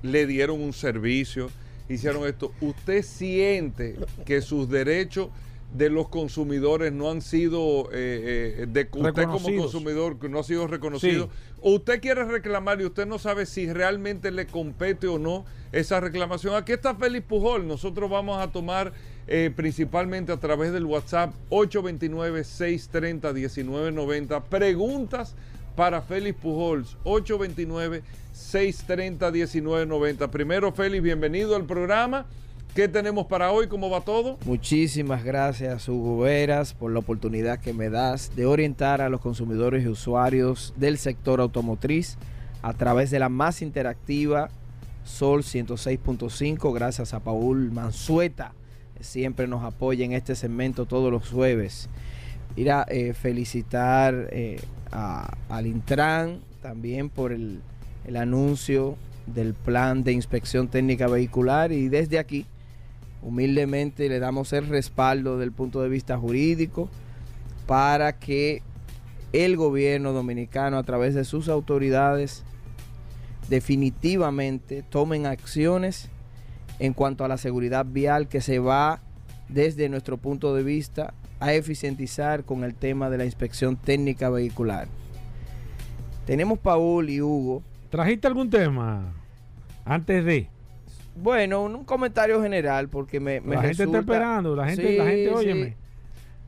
le dieron un servicio hicieron esto, usted siente que sus derechos de los consumidores no han sido, eh, eh, de usted como consumidor que no ha sido reconocido, o usted quiere reclamar y usted no sabe si realmente le compete o no esa reclamación. Aquí está Félix Pujol, nosotros vamos a tomar eh, principalmente a través del WhatsApp 829-630-1990 preguntas para Félix Pujols 829-630-1990. Primero Félix, bienvenido al programa. ¿Qué tenemos para hoy? ¿Cómo va todo? Muchísimas gracias, Hugo Veras, por la oportunidad que me das de orientar a los consumidores y usuarios del sector automotriz a través de la más interactiva Sol 106.5. Gracias a Paul Mansueta, siempre nos apoya en este segmento todos los jueves. Ir a eh, felicitar eh, al Intran también por el, el anuncio del plan de inspección técnica vehicular y desde aquí humildemente le damos el respaldo del punto de vista jurídico para que el gobierno dominicano a través de sus autoridades definitivamente tomen acciones en cuanto a la seguridad vial que se va desde nuestro punto de vista a eficientizar con el tema de la inspección técnica vehicular. Tenemos Paul y Hugo. ¿Trajiste algún tema antes de? Bueno, un, comentario general porque me, me La gente está esperando, la gente, la gente, óyeme.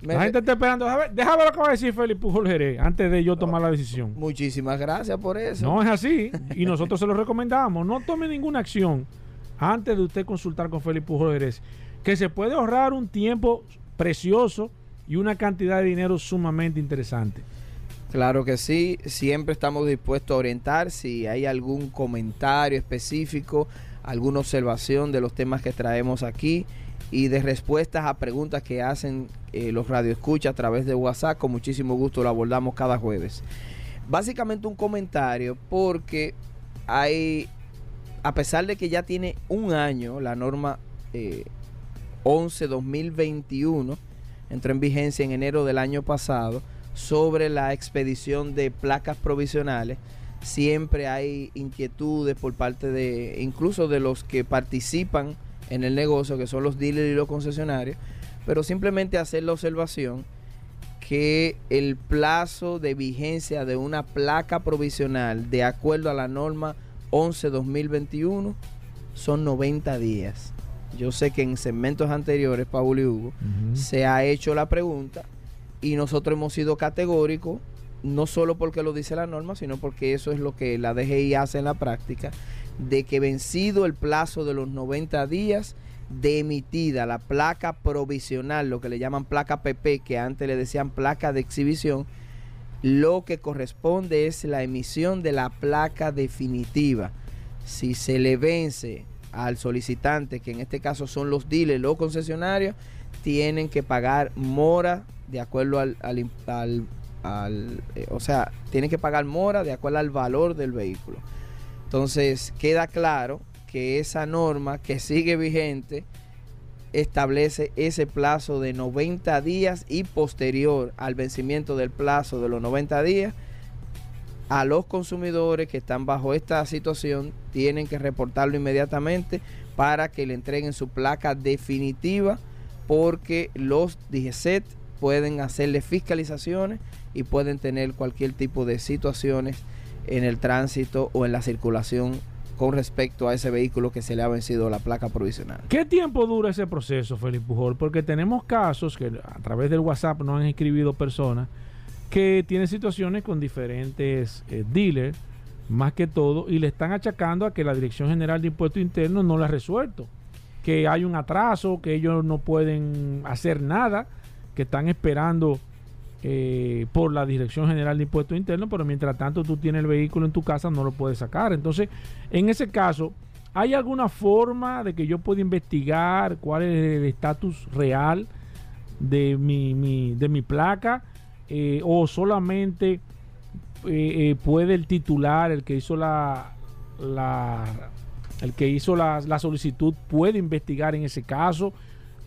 La gente está esperando. Déjame, lo que va a decir Felipe Pujol Jerez antes de yo tomar la decisión. Muchísimas gracias por eso. No es así. Y nosotros se lo recomendamos. No tome ninguna acción antes de usted consultar con Felipe Pujol Jerez. Que se puede ahorrar un tiempo precioso y una cantidad de dinero sumamente interesante. Claro que sí. Siempre estamos dispuestos a orientar si hay algún comentario específico alguna observación de los temas que traemos aquí y de respuestas a preguntas que hacen eh, los radioescuchas a través de WhatsApp. Con muchísimo gusto lo abordamos cada jueves. Básicamente un comentario porque hay, a pesar de que ya tiene un año la norma 11-2021, eh, entró en vigencia en enero del año pasado, sobre la expedición de placas provisionales. Siempre hay inquietudes por parte de incluso de los que participan en el negocio, que son los dealers y los concesionarios, pero simplemente hacer la observación que el plazo de vigencia de una placa provisional de acuerdo a la norma 11-2021 son 90 días. Yo sé que en segmentos anteriores, Paul y Hugo, se ha hecho la pregunta y nosotros hemos sido categóricos no solo porque lo dice la norma, sino porque eso es lo que la DGI hace en la práctica, de que vencido el plazo de los 90 días de emitida la placa provisional, lo que le llaman placa PP, que antes le decían placa de exhibición, lo que corresponde es la emisión de la placa definitiva. Si se le vence al solicitante, que en este caso son los dealers, los concesionarios, tienen que pagar mora de acuerdo al, al, al eh, o sea, tiene que pagar mora de acuerdo al valor del vehículo. Entonces, queda claro que esa norma que sigue vigente establece ese plazo de 90 días y posterior al vencimiento del plazo de los 90 días, a los consumidores que están bajo esta situación tienen que reportarlo inmediatamente para que le entreguen su placa definitiva porque los DGCET pueden hacerle fiscalizaciones y pueden tener cualquier tipo de situaciones en el tránsito o en la circulación con respecto a ese vehículo que se le ha vencido la placa provisional. ¿Qué tiempo dura ese proceso, Felipe Pujol? Porque tenemos casos que a través del WhatsApp nos han escribido personas que tienen situaciones con diferentes eh, dealers, más que todo, y le están achacando a que la Dirección General de Impuestos Internos no lo ha resuelto, que hay un atraso, que ellos no pueden hacer nada, que están esperando eh, por la Dirección General de Impuestos Internos, pero mientras tanto tú tienes el vehículo en tu casa, no lo puedes sacar. Entonces, en ese caso, ¿hay alguna forma de que yo pueda investigar cuál es el estatus real de mi, de mi placa? Eh, ¿O solamente eh, puede el titular, el que hizo la, el que hizo la solicitud, puede investigar en ese caso?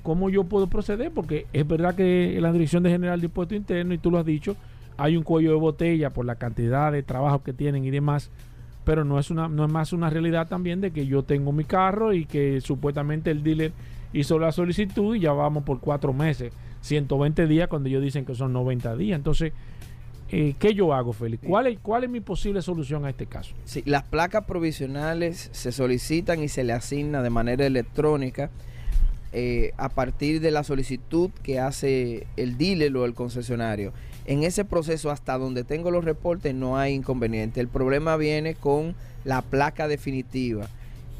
Cómo yo puedo proceder, porque es verdad que la Dirección de General de Impuestos Internos, y tú lo has dicho, hay un cuello de botella por la cantidad de trabajo que tienen y demás, pero no es, una, no es más una realidad también de que yo tengo mi carro y que supuestamente el dealer hizo la solicitud y ya vamos por cuatro meses 120 días cuando ellos dicen que son 90 días. Entonces, eh, ¿qué yo hago, Félix? ¿Cuál es, ¿Cuál es mi posible solución a este caso? Sí, las placas provisionales se solicitan y se le asigna de manera electrónica eh, a partir de la solicitud que hace el dealer o el concesionario. En ese proceso, hasta donde tengo los reportes, no hay inconveniente. El problema viene con la placa definitiva,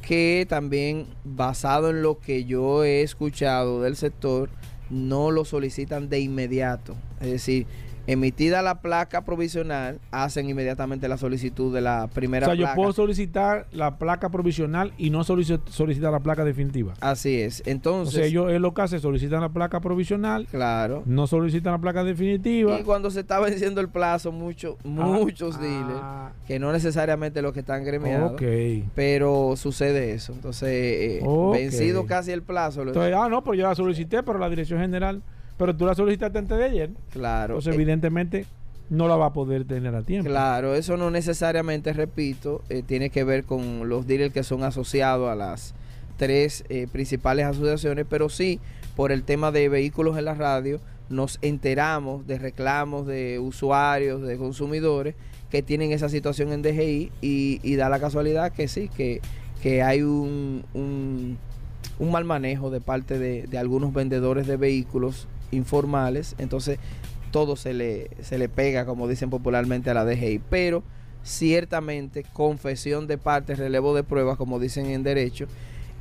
que también, basado en lo que yo he escuchado del sector, no lo solicitan de inmediato. Es decir, emitida la placa provisional, hacen inmediatamente la solicitud de la primera placa. O sea, yo puedo solicitar la placa provisional y no solicitar la placa definitiva. Así es. Entonces. O sea, ellos es lo que hace, solicitan la placa provisional. Claro. No solicitan la placa definitiva. Y cuando se está venciendo el plazo, mucho, ah, muchos ah. dealers, que no necesariamente los que están gremiados, okay. pero sucede eso. Entonces, eh, vencido casi el plazo. Entonces, ah, no, pues yo la solicité, pero la dirección general pero tú la solicitaste antes de ayer. Claro. Entonces, eh, evidentemente, no la va a poder tener a tiempo. Claro, eso no necesariamente, repito, eh, tiene que ver con los dealers que son asociados a las tres eh, principales asociaciones, pero sí, por el tema de vehículos en la radio, nos enteramos de reclamos de usuarios, de consumidores que tienen esa situación en DGI y, da la casualidad que sí, que, que hay un, un, mal manejo de parte de, de algunos vendedores de vehículos informales, entonces todo se le, se le pega, como dicen popularmente, a la DGI. Pero ciertamente, confesión de parte, relevo de pruebas, como dicen en derecho,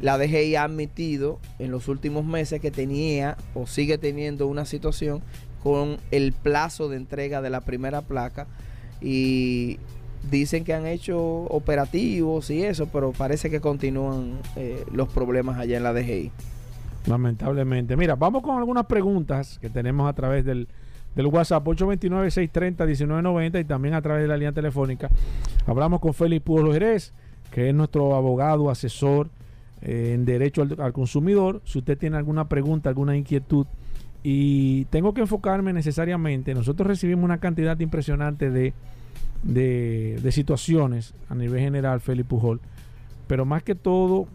la DGI ha admitido en los últimos meses que tenía o sigue teniendo una situación con el plazo de entrega de la primera placa y dicen que han hecho operativos y eso, pero parece que continúan eh, los problemas allá en la DGI. Lamentablemente. Mira, vamos con algunas preguntas que tenemos a través del, del WhatsApp 829-630-1990 y también a través de la línea telefónica. Hablamos con Félix Pueblo Jerez, que es nuestro abogado, asesor eh, en derecho al, consumidor. Si usted tiene alguna pregunta, alguna inquietud, y tengo que enfocarme necesariamente, nosotros recibimos una cantidad impresionante de, de, de situaciones a nivel general, Félix Pujol, pero más que todo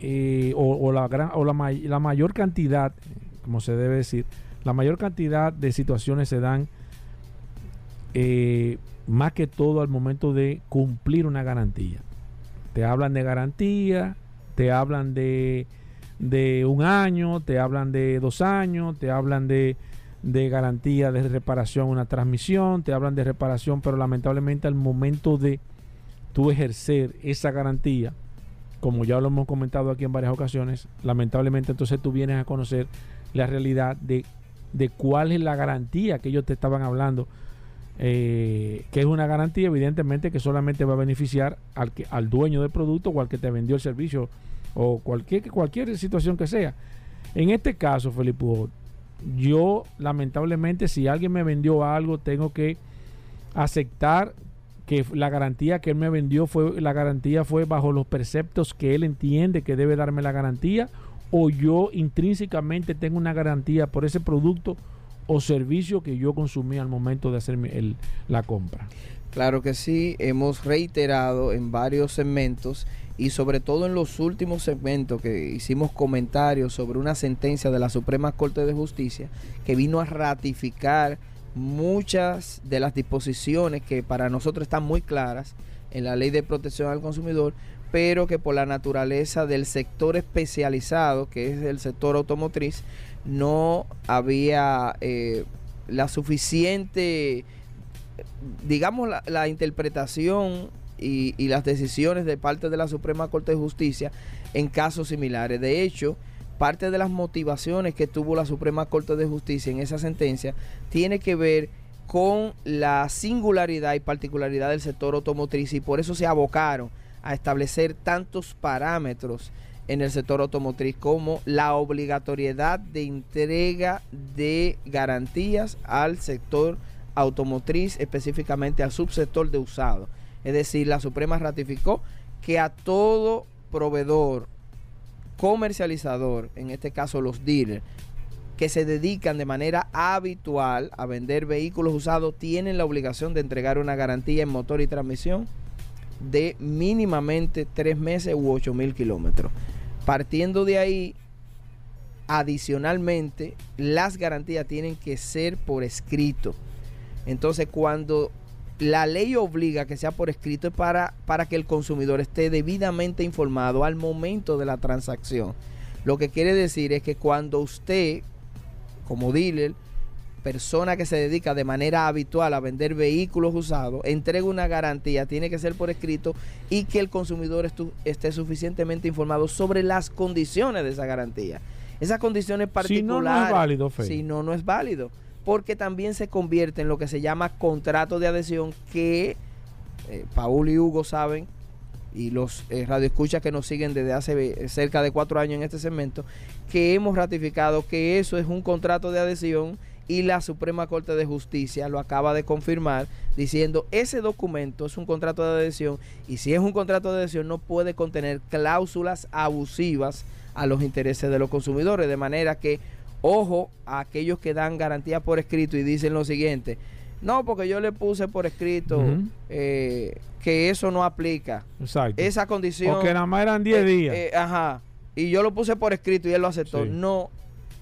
eh, o, la, o la, la, mayor cantidad, como se debe decir, la mayor cantidad de situaciones se dan eh, más que todo al momento de cumplir una garantía. Te hablan de garantía, te hablan de, de un año, te hablan de dos años, te hablan de, de garantía de reparación una transmisión, te hablan de reparación, pero lamentablemente al momento de tú ejercer esa garantía, como ya lo hemos comentado aquí en varias ocasiones, lamentablemente entonces tú vienes a conocer la realidad de, cuál es la garantía que ellos te estaban hablando, eh, que es una garantía evidentemente que solamente va a beneficiar al, que, al dueño del producto o al que te vendió el servicio o cualquier, cualquier situación que sea. En este caso, Felipe, yo lamentablemente si alguien me vendió algo, tengo que aceptar que la garantía que él me vendió fue la garantía fue bajo los preceptos que él entiende que debe darme la garantía o yo intrínsecamente tengo una garantía por ese producto o servicio que yo consumí al momento de hacer la compra. Claro que sí, hemos reiterado en varios segmentos y sobre todo en los últimos segmentos que hicimos comentarios sobre una sentencia de la Suprema Corte de Justicia que vino a ratificar muchas de las disposiciones que para nosotros están muy claras en la ley de protección al consumidor, pero que por la naturaleza del sector especializado, que es el sector automotriz, no había eh, la suficiente, digamos, la, interpretación y, y las decisiones de parte de la Suprema Corte de Justicia en casos similares. De hecho, parte de las motivaciones que tuvo la Suprema Corte de Justicia en esa sentencia tiene que ver con la singularidad y particularidad del sector automotriz y por eso se abocaron a establecer tantos parámetros en el sector automotriz como la obligatoriedad de entrega de garantías al sector automotriz, específicamente al subsector de usado. Es decir, la Suprema ratificó que a todo proveedor comercializador, en este caso los dealers, que se dedican de manera habitual a vender vehículos usados, tienen la obligación de entregar una garantía en motor y transmisión de mínimamente tres meses u ocho mil kilómetros. Partiendo de ahí, adicionalmente las garantías tienen que ser por escrito. Entonces cuando la ley obliga que sea por escrito es para, para que el consumidor esté debidamente informado al momento de la transacción. Lo que quiere decir es que cuando usted, como dealer, persona que se dedica de manera habitual a vender vehículos usados, entrega una garantía, tiene que ser por escrito y que el consumidor esté suficientemente informado sobre las condiciones de esa garantía. Esas condiciones particulares. Si no, no es válido, Si no, no es válido. Porque también se convierte en lo que se llama contrato de adhesión que eh, Paul y Hugo saben y los eh, radioescuchas que nos siguen desde hace cerca de cuatro años en este segmento, que hemos ratificado que eso es un contrato de adhesión y la Suprema Corte de Justicia lo acaba de confirmar diciendo ese documento es un contrato de adhesión y si es un contrato de adhesión no puede contener cláusulas abusivas a los intereses de los consumidores, de manera que ojo a aquellos que dan garantía por escrito y dicen lo siguiente, no, porque yo le puse por escrito eh, que eso no aplica. Exacto. Esa condición. Porque nada más eran 10 eh, días. Eh, ajá. Y yo lo puse por escrito y él lo aceptó. No.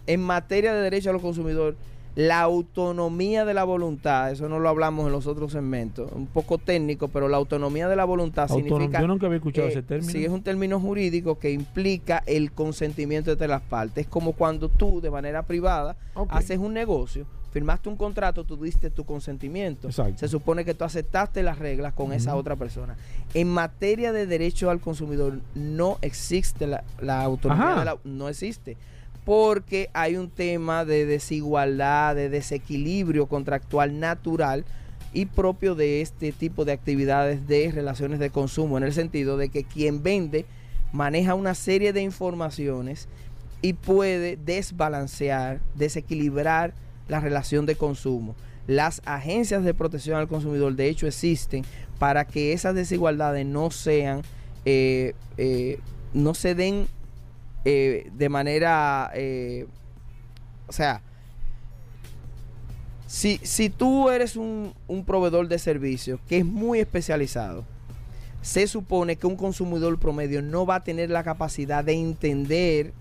En materia de derecho a los consumidores, la autonomía de la voluntad, eso no lo hablamos en los otros segmentos, un poco técnico, pero la autonomía de la voluntad significa... Yo nunca había escuchado ese término. Sí, es un término jurídico que implica el consentimiento de las partes. Es como cuando tú, de manera privada, haces un negocio, firmaste un contrato, tú diste tu consentimiento. Se supone que tú aceptaste las reglas con esa otra persona. En materia de derecho al consumidor no existe la, autonomía de la... No existe porque hay un tema de desigualdad, de desequilibrio contractual natural y propio de este tipo de actividades de relaciones de consumo, en el sentido de que quien vende maneja una serie de informaciones y puede desbalancear, desequilibrar la relación de consumo. Las agencias de protección al consumidor, de hecho, existen para que esas desigualdades no sean, eh, eh, no se den eh, de manera, eh, o sea, si, si tú eres un, un proveedor de servicios que es muy especializado, se supone que un consumidor promedio no va a tener la capacidad de entender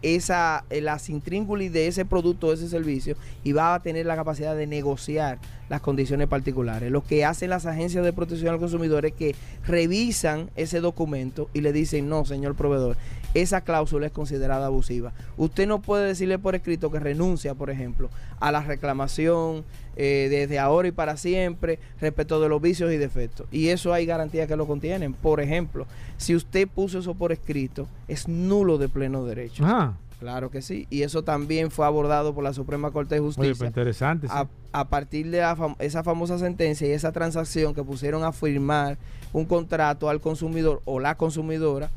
esa, eh, la intríngulis de ese producto, de ese servicio, y va a tener la capacidad de negociar las condiciones particulares. Lo que hacen las agencias de protección al consumidor es que revisan ese documento y le dicen, no, señor proveedor, esa cláusula es considerada abusiva. Usted no puede decirle por escrito que renuncia, por ejemplo, a la reclamación eh, desde ahora y para siempre respecto de los vicios y defectos. Y eso hay garantías que lo contienen. Por ejemplo, si usted puso eso por escrito, es nulo de pleno derecho. Claro que sí. Y eso también fue abordado por la Suprema Corte de Justicia. Oye, pues interesante. A, partir de esa famosa sentencia y esa transacción que pusieron a firmar un contrato al consumidor o la consumidora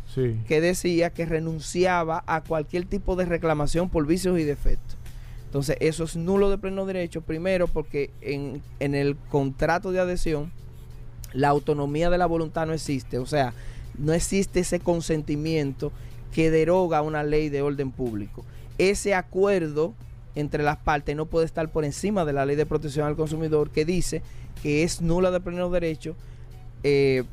que decía que renunciaba a cualquier tipo de reclamación por vicios y defectos. Entonces, eso es nulo de pleno derecho, primero porque en, en el contrato de adhesión la autonomía de la voluntad no existe, o sea, no existe ese consentimiento que deroga una ley de orden público. Ese acuerdo entre las partes no puede estar por encima de la ley de protección al consumidor que dice que es nula de pleno derecho eh,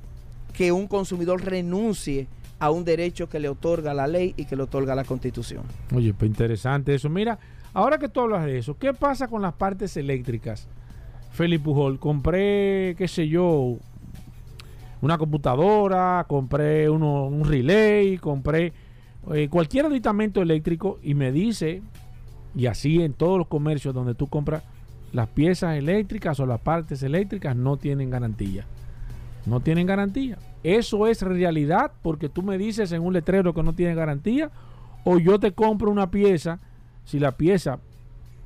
que un consumidor renuncie a un derecho que le otorga la ley y que le otorga la constitución. Oye, pues interesante eso. Mira, ahora que tú hablas de eso, ¿qué pasa con las partes eléctricas? Felipe Pujol, compré, qué sé yo, una computadora, compré uno, un relay, compré eh, cualquier aditamento eléctrico y me dice, y así en todos los comercios donde tú compras, las piezas eléctricas o las partes eléctricas no tienen garantía. No tienen garantía. Eso es realidad porque tú me dices en un letrero que no tiene garantía o yo te compro una pieza, si la pieza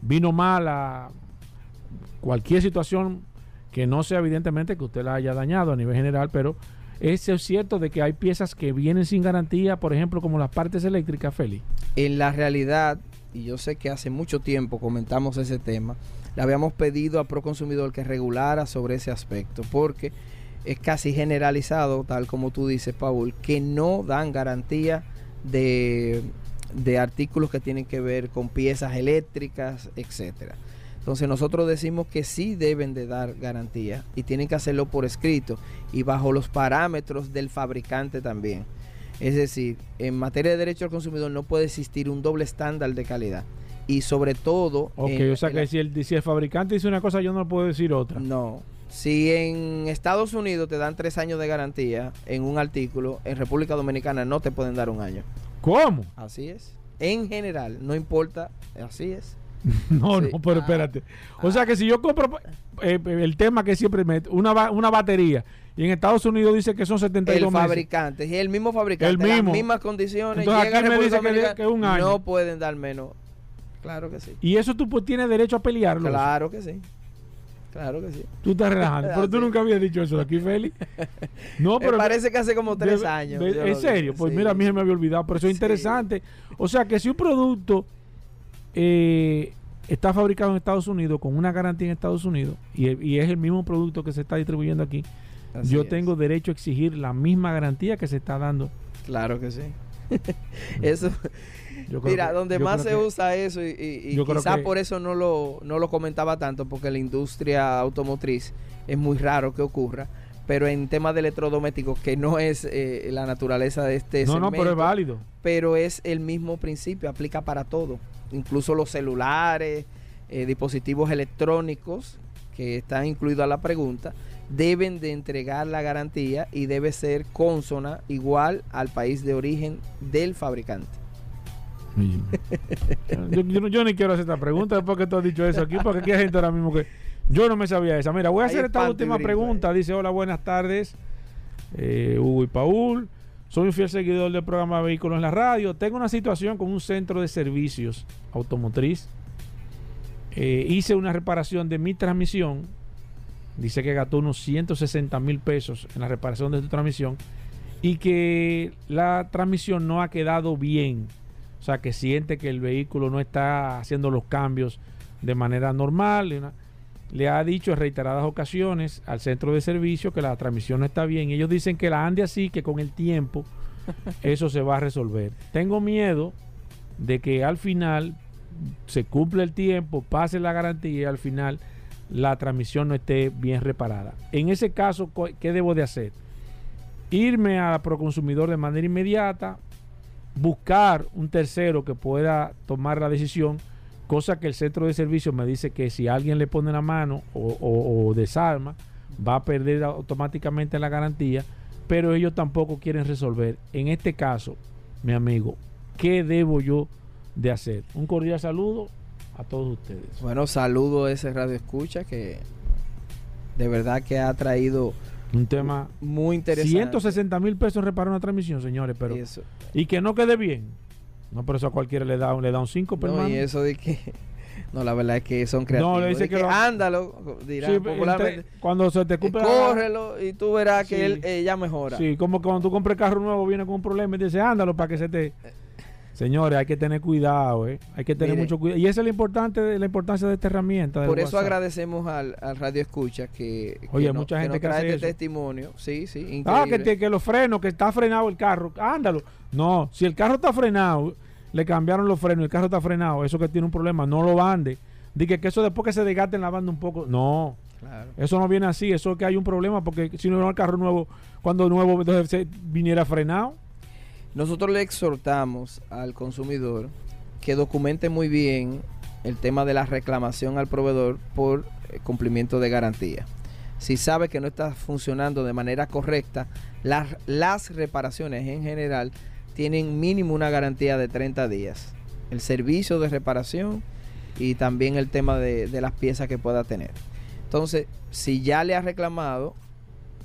vino mala, cualquier situación que no sea evidentemente que usted la haya dañado a nivel general, pero es cierto de que hay piezas que vienen sin garantía, por ejemplo, como las partes eléctricas, Feli. En la realidad, y yo sé que hace mucho tiempo comentamos ese tema, le habíamos pedido a Proconsumidor que regulara sobre ese aspecto, porque es casi generalizado, tal como tú dices, Paul, que no dan garantía de, de artículos que tienen que ver con piezas eléctricas, etcétera. Entonces nosotros decimos que sí deben de dar garantía y tienen que hacerlo por escrito y bajo los parámetros del fabricante también. Es decir, en materia de derecho al consumidor no puede existir un doble estándar de calidad. Y sobre todo... Ok, o sea que si el, si el fabricante dice una cosa, yo no puedo decir otra. No. Si en Estados Unidos te dan tres años de garantía en un artículo, en República Dominicana no te pueden dar un año. ¿Cómo? Así es. En general, no importa, así es. no, no, pero espérate. O sea que si yo compro eh, el tema que siempre me una, una batería y en Estados Unidos dice que son 72 el fabricante, es el mismo fabricante, el mismo. las mismas condiciones, llega a me dice que, un año. no pueden dar menos. Claro que sí. Y eso tú pues, tienes derecho a pelearlo. Claro que sí. Claro que sí. Tú estás relajando. pero tú nunca habías dicho eso de aquí, Félix. No, pero. Me parece que hace como tres años. ¿En serio? Pues mira, a mí se me había olvidado. Pero eso es interesante. O sea, que si un producto eh, está fabricado en Estados Unidos con una garantía en Estados Unidos y, es el mismo producto que se está distribuyendo aquí, yo tengo derecho a exigir la misma garantía que se está dando. Claro que sí. eso. Mira, donde más se usa eso y, y, quizás por eso no lo, no lo comentaba tanto, porque la industria automotriz es muy raro que ocurra, pero en temas de electrodomésticos, que no es eh, la naturaleza de este No, no, pero es válido. Pero es el mismo principio, aplica para todo, incluso los celulares, eh, dispositivos electrónicos, que están incluidos a la pregunta, deben de entregar la garantía y debe ser consona igual al país de origen del fabricante. yo, yo, ni quiero hacer esta pregunta después que tú has dicho eso aquí, porque aquí hay gente ahora mismo que yo no me sabía esa. Mira, voy a hacer esta última pregunta. Dice, hola, buenas tardes, eh, Hugo y Paul. Soy un fiel seguidor del programa Vehículos en la Radio. Tengo una situación con un centro de servicios automotriz. Eh, hice una reparación de mi transmisión. Dice que gastó unos 160 mil pesos en la reparación de tu transmisión. Y que la transmisión no ha quedado bien o sea, que siente que el vehículo no está haciendo los cambios de manera normal. Le ha dicho en reiteradas ocasiones al centro de servicio que la transmisión no está bien. Ellos dicen que la ande así, que con el tiempo eso se va a resolver. Tengo miedo de que al final se cumpla el tiempo, pase la garantía y al final la transmisión no esté bien reparada. En ese caso, ¿qué debo de hacer? Irme a Proconsumidor de manera inmediata, buscar un tercero que pueda tomar la decisión, cosa que el centro de servicio me dice que si alguien le pone la mano o, desarma, va a perder automáticamente la garantía, pero ellos tampoco quieren resolver. En este caso, mi amigo, ¿qué debo yo de hacer? Un cordial saludo a todos ustedes. Bueno, saludo a ese radio escucha que de verdad que ha traído un tema muy interesante. 160 mil pesos reparar una transmisión, señores, pero. Y, que no quede bien. No, por eso a cualquiera le da, le da un 5 no, y eso de que. No, la verdad es que son creativos. No, le dice que, ándalo, dirá popularmente. cuando se te cumple. Córrelo y tú verás que él eh, ya mejora. Sí, como cuando tú compras carro nuevo viene con un problema y dice ándalo para que se te. Señores, hay que tener cuidado, ¿eh? Hay que tener mucho cuidado. Y esa es la, importante, la importancia de esta herramienta. Por eso agradecemos al, Radio Escucha que, Oye, mucha gente que, trae este testimonio. Sí, sí, Ah, que, que los frenos, que está frenado el carro. Ándalo. No, si el carro está frenado, le cambiaron los frenos, el carro está frenado, eso que tiene un problema, no lo bande. Dice que eso después que se desgaste en la banda un poco. No. Eso no viene así, eso que hay un problema porque si no el carro nuevo, cuando nuevo entonces se viniera frenado. Nosotros le exhortamos al consumidor que documente muy bien el tema de la reclamación al proveedor por eh, cumplimiento de garantía. Si sabe que no está funcionando de manera correcta, las, las reparaciones en general tienen mínimo una garantía de 30 días. El servicio de reparación y también el tema de, de las piezas que pueda tener. Entonces, si ya le ha reclamado,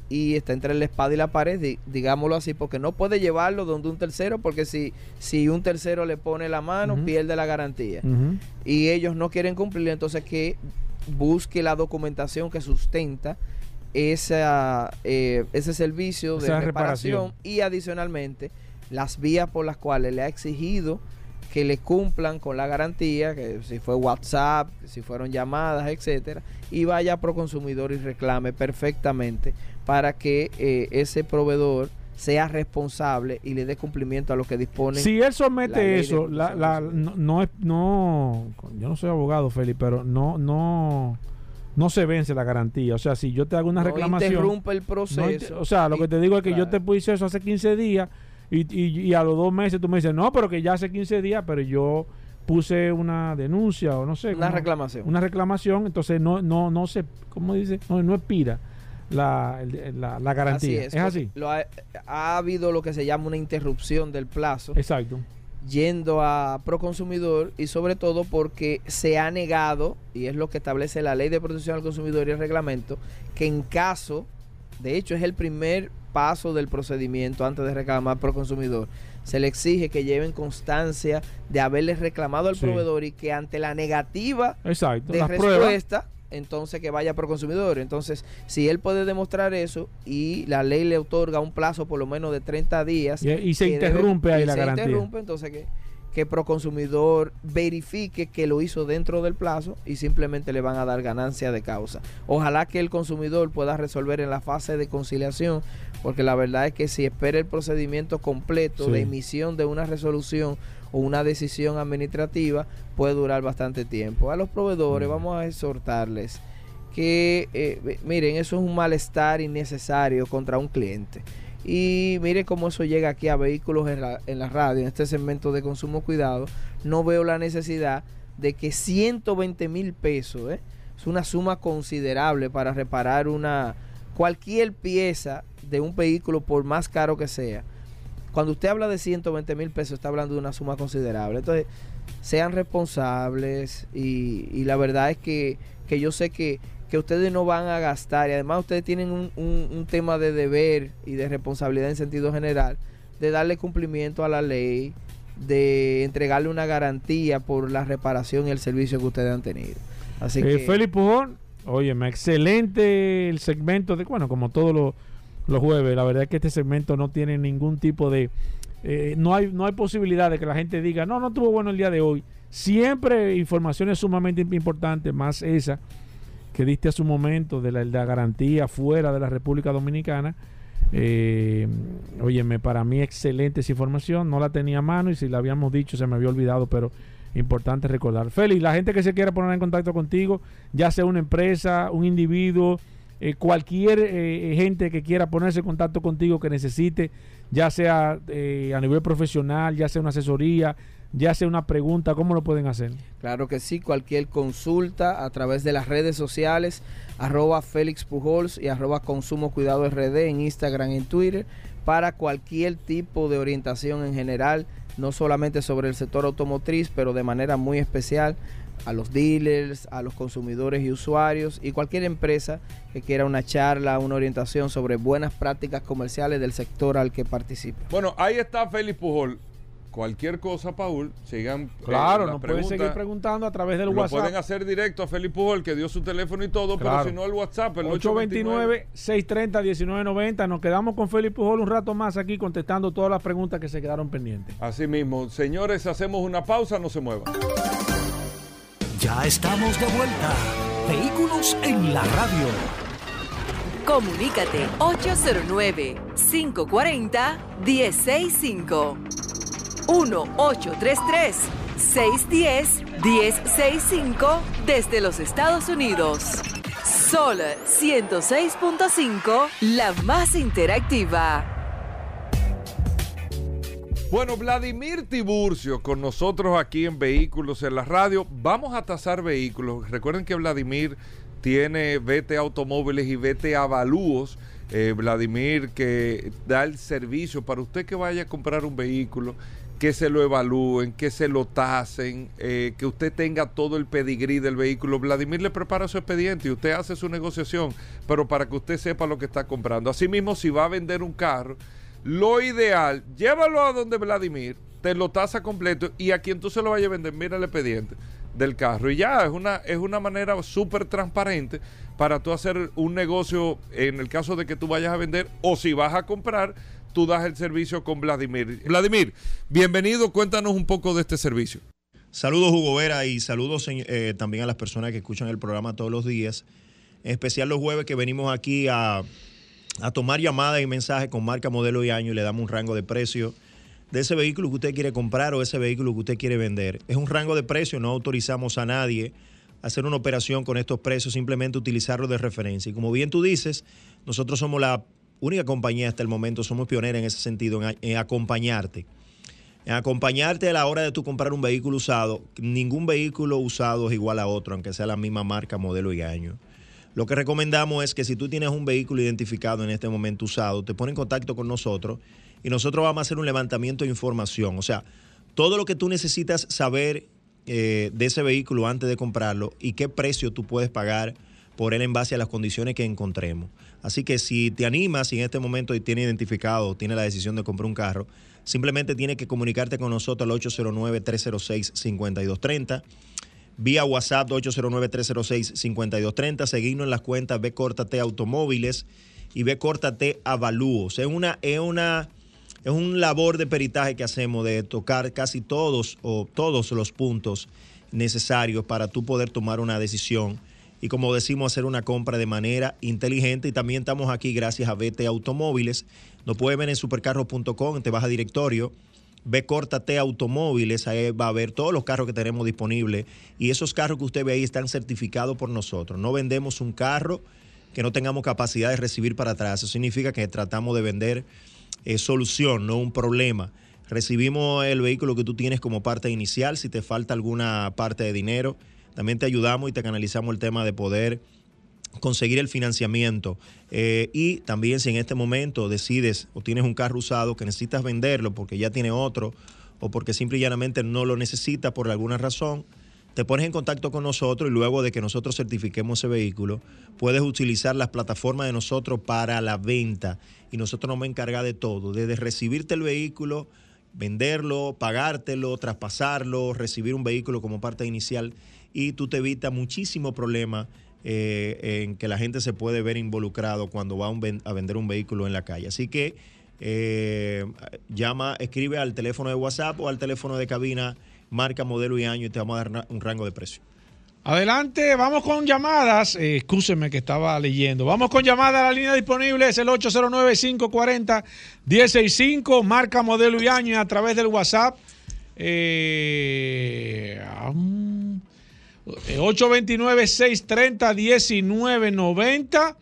y está entre la espada y la pared, digámoslo así, porque no puede llevarlo donde un tercero, porque si, si un tercero le pone la mano, pierde la garantía. Y ellos no quieren cumplir, entonces que busque la documentación que sustenta esa, eh, ese servicio de reparación, y adicionalmente las vías por las cuales le ha exigido que le cumplan con la garantía, que si fue WhatsApp, si fueron llamadas, etcétera, y vaya a Proconsumidor y reclame perfectamente para que eh, ese proveedor sea responsable y le dé cumplimiento a lo que dispone. Si él somete eso, la, no, es, no, yo no soy abogado, Felipe, pero no, no, no se vence la garantía. O sea, si yo te hago una reclamación. Interrumpe el proceso. o sea, lo que te digo es que yo te puse eso hace 15 días Y, y, a los dos meses tú me dices, no, pero que ya hace 15 días, pero yo puse una denuncia o no sé. Una reclamación. Una reclamación, entonces no, no, no se, ¿cómo dice? No, no expira la, la, garantía. es, así. ha, habido lo que se llama una interrupción del plazo. Exacto. Yendo a Proconsumidor y sobre todo porque se ha negado, y es lo que establece la Ley de Protección al Consumidor y el reglamento, que en caso, de hecho es el primer paso del procedimiento antes de reclamar Proconsumidor, se le exige que lleven constancia de haberle reclamado al proveedor y que ante la negativa de respuesta entonces que vaya por consumidor. Entonces, si él puede demostrar eso y la ley le otorga un plazo por lo menos de 30 días. Y, se interrumpe ahí la garantía. Se interrumpe, entonces que, que Proconsumidor verifique que lo hizo dentro del plazo y simplemente le van a dar ganancia de causa. Ojalá que el consumidor pueda resolver en la fase de conciliación, porque la verdad es que si espera el procedimiento completo de emisión de una resolución o una decisión administrativa puede durar bastante tiempo. A los proveedores vamos a exhortarles que, eh, miren, eso es un malestar innecesario contra un cliente. Y mire cómo eso llega aquí a vehículos en la, radio, en este segmento de consumo cuidado. No veo la necesidad de que 120 mil pesos, ¿eh? es una suma considerable para reparar una cualquier pieza de un vehículo por más caro que sea cuando usted habla de 120 mil pesos, está hablando de una suma considerable. Entonces, sean responsables y, la verdad es que, yo sé que, ustedes no van a gastar y además ustedes tienen un, tema de deber y de responsabilidad en sentido general de darle cumplimiento a la ley, de entregarle una garantía por la reparación y el servicio que ustedes han tenido. Así eh, que... Félix Pujón, óyeme, excelente el segmento de, bueno, como todos los los jueves. La verdad es que este segmento no tiene ningún tipo de... Eh, no, hay, no hay posibilidad de que la gente diga, no, no estuvo bueno el día de hoy. Siempre informaciones sumamente importantes, más esa que diste a su momento de la, garantía fuera de la República Dominicana. Eh, óyeme, para mí excelente esa información, no la tenía a mano y si la habíamos dicho se me había olvidado, pero importante recordar. Félix, la gente que se quiera poner en contacto contigo, ya sea una empresa, un individuo, eh, cualquier eh, gente que quiera ponerse en contacto contigo, que necesite, ya sea eh, a nivel profesional, ya sea una asesoría, ya sea una pregunta, ¿cómo lo pueden hacer? Claro que sí, cualquier consulta a través de las redes sociales, arroba Félix Pujols y arroba Consumo Cuidado RD en Instagram y en Twitter, para cualquier tipo de orientación en general, no solamente sobre el sector automotriz, pero de manera muy especial a los dealers, a los consumidores y usuarios y cualquier empresa que quiera una charla, una orientación sobre buenas prácticas comerciales del sector al que participe. Bueno, ahí está Félix Pujol. Cualquier cosa, Paul, sigan. Eh, claro, nos pueden seguir preguntando a través del WhatsApp. Lo pueden hacer directo a Félix Pujol, que dio su teléfono y todo, pero si no, el WhatsApp, el 829-630-1990. Nos quedamos con Félix Pujol un rato más aquí contestando todas las preguntas que se quedaron pendientes. Así mismo. Señores, hacemos una pausa, no se muevan. Ya estamos de vuelta. Vehículos en la radio. Comunícate 809-540-1065. 1-833-610-1065 desde los Estados Unidos. Sol 106.5, la más interactiva. Bueno, Vladimir Tiburcio con nosotros aquí en Vehículos en la Radio. Vamos a tasar vehículos. Recuerden que Vladimir tiene VT Automóviles y VT Avalúos. Eh, Vladimir que da el servicio para usted que vaya a comprar un vehículo, que se lo evalúen, que se lo tasen, eh, que usted tenga todo el pedigrí del vehículo. Vladimir le prepara su expediente y usted hace su negociación, pero para que usted sepa lo que está comprando. Asimismo, si va a vender un carro, lo ideal, llévalo a donde Vladimir, te lo tasa completo y a quien tú se lo vayas a vender, mira el expediente del carro. Y ya, es una, es una manera súper transparente para tú hacer un negocio en el caso de que tú vayas a vender o si vas a comprar, tú das el servicio con Vladimir. Vladimir, bienvenido, cuéntanos un poco de este servicio. Saludos Hugo Vera y saludos eh, también a las personas que escuchan el programa todos los días, en especial los jueves que venimos aquí a a tomar llamadas y mensajes con marca, modelo y año y le damos un rango de precio de ese vehículo que usted quiere comprar o ese vehículo que usted quiere vender. Es un rango de precio, no autorizamos a nadie a hacer una operación con estos precios, simplemente utilizarlo de referencia. Y como bien tú dices, nosotros somos la única compañía hasta el momento, somos pioneros en ese sentido, en, en acompañarte. En acompañarte a la hora de tú comprar un vehículo usado. Ningún vehículo usado es igual a otro, aunque sea la misma marca, modelo y año. Lo que recomendamos es que si tú tienes un vehículo identificado en este momento usado, te pone en contacto con nosotros y nosotros vamos a hacer un levantamiento de información. O sea, todo lo que tú necesitas saber eh, de ese vehículo antes de comprarlo y qué precio tú puedes pagar por él en base a las condiciones que encontremos. Así que si te animas y en este momento tiene identificado, tiene la decisión de comprar un carro, simplemente tienes que comunicarte con nosotros al 809-306-5230 vía WhatsApp 809-306-5230, seguirnos en las cuentas B Córtate Automóviles y B Córtate Avalúos. Es una, es una, es un labor de peritaje que hacemos de tocar casi todos o todos los puntos necesarios para tú poder tomar una decisión y como decimos hacer una compra de manera inteligente y también estamos aquí gracias a BT Automóviles. Nos puedes ver en supercarros.com, te vas a directorio ve Córtate Automóviles, ahí va a ver todos los carros que tenemos disponibles y esos carros que usted ve ahí están certificados por nosotros. No vendemos un carro que no tengamos capacidad de recibir para atrás. Eso significa que tratamos de vender eh, solución, no un problema. Recibimos el vehículo que tú tienes como parte inicial, si te falta alguna parte de dinero, también te ayudamos y te canalizamos el tema de poder conseguir el financiamiento. Eh, y también si en este momento decides o tienes un carro usado que necesitas venderlo porque ya tiene otro o porque simple y llanamente no lo necesitas por alguna razón, te pones en contacto con nosotros y luego de que nosotros certifiquemos ese vehículo, puedes utilizar las plataformas de nosotros para la venta y nosotros nos vamos a encargar de todo, desde recibirte el vehículo, venderlo, pagártelo, traspasarlo, recibir un vehículo como parte inicial y tú te evitas muchísimo problema eh, en que la gente se puede ver involucrado cuando va a, vender un vehículo en la calle. Así que eh, llama, escribe al teléfono de WhatsApp o al teléfono de cabina, marca, modelo y año y te vamos a dar un rango de precio. Adelante, vamos con llamadas. Eh, que estaba leyendo. Vamos con llamadas. La línea disponible es el 809-540-165. Marca, modelo y año a través del WhatsApp. Eh, 829-630-1990.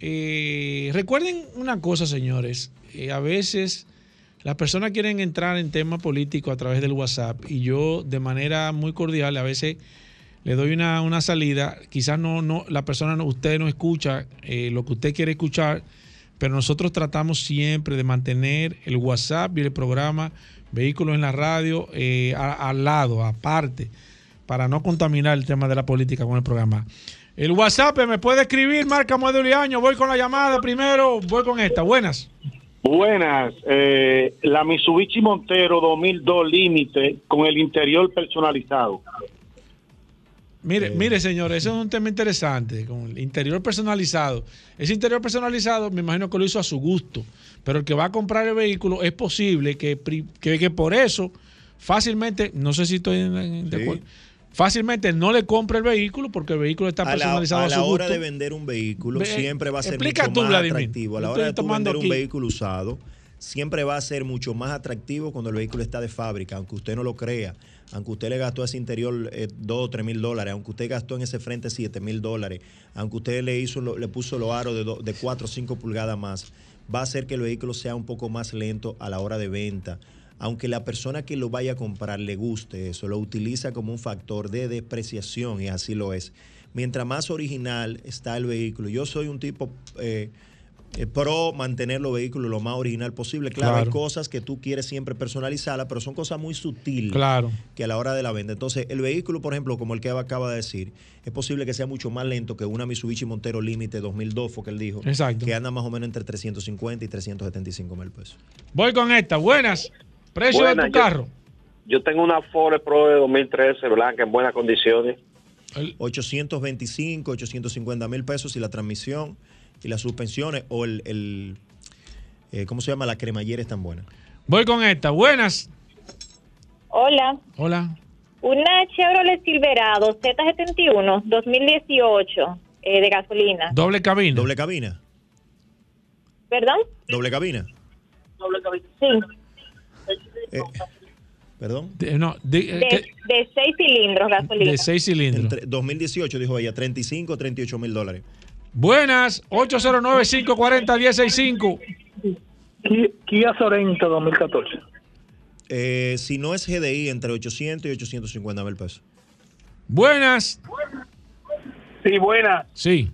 Eh, recuerden una cosa, señores. Eh, a veces las personas quieren entrar en tema político a través del WhatsApp y yo de manera muy cordial a veces le doy una, salida. Quizás no, no, la persona, no, usted no escucha eh, lo que usted quiere escuchar, pero nosotros tratamos siempre de mantener el WhatsApp y el programa Vehículos en la Radio al lado, aparte para no contaminar el tema de la política con el programa. El WhatsApp me puede escribir, marca modelo y año. Voy con la llamada primero, voy con esta. Buenas. Buenas. Eh, la Mitsubishi Montero 2002 Límite con el interior personalizado. Mire, mire, señores, eso es un tema interesante, con el interior personalizado. Ese interior personalizado, me imagino que lo hizo a su gusto, pero el que va a comprar el vehículo es posible que, que, por eso fácilmente, no sé si estoy en, de acuerdo, fácilmente no le compre el vehículo porque el vehículo está personalizado a, la, a la hora de vender un vehículo siempre va a ser mucho más atractivo. A la hora de vender un vehículo usado siempre va a ser mucho más atractivo cuando el vehículo está de fábrica, aunque usted no lo crea, aunque usted le gastó a ese interior 2 eh, o 3 mil dólares, aunque usted gastó en ese frente 7 mil dólares, aunque usted le, hizo, le puso los aros de, de 4 o 5 pulgadas más, va a hacer que el vehículo sea un poco más lento a la hora de venta aunque la persona que lo vaya a comprar le guste eso, lo utiliza como un factor de depreciación y así lo es. Mientras más original está el vehículo, yo soy un tipo eh, eh, pro mantener los vehículos lo más original posible. Claro, hay cosas que tú quieres siempre personalizarlas, pero son cosas muy sutiles claro. que a la hora de la venta. Entonces, el vehículo, por ejemplo, como el que acaba de decir, es posible que sea mucho más lento que una Mitsubishi Montero Límite 2002, fue que él dijo, Exacto. que anda más o menos entre 350 y 375 mil pesos. Voy con esta. Buenas. ¿Precio de tu carro? Yo tengo una Ford Pro de 2013 blanca en buenas condiciones. 825, 850 mil pesos y la transmisión y las suspensiones o el, eh, ¿cómo se llama? La cremallera es tan buena. Voy con esta. Buenas. Hola. Hola. Una Chevrolet Silverado Z71 2018 eh, de gasolina. Doble cabina. Doble cabina. ¿Perdón? Doble cabina. Doble cabina. Sí. Eh, ¿Perdón? De, no, de, de, de, seis cilindros gasolina. De seis cilindros. Entre 2018, dijo ella, 35 o 38 mil dólares. Buenas, 809-540-1065. Kia Sorento 2014. Eh, si no es GDI, entre 800 y 850 mil pesos. Buenas. Sí, buenas. Sí.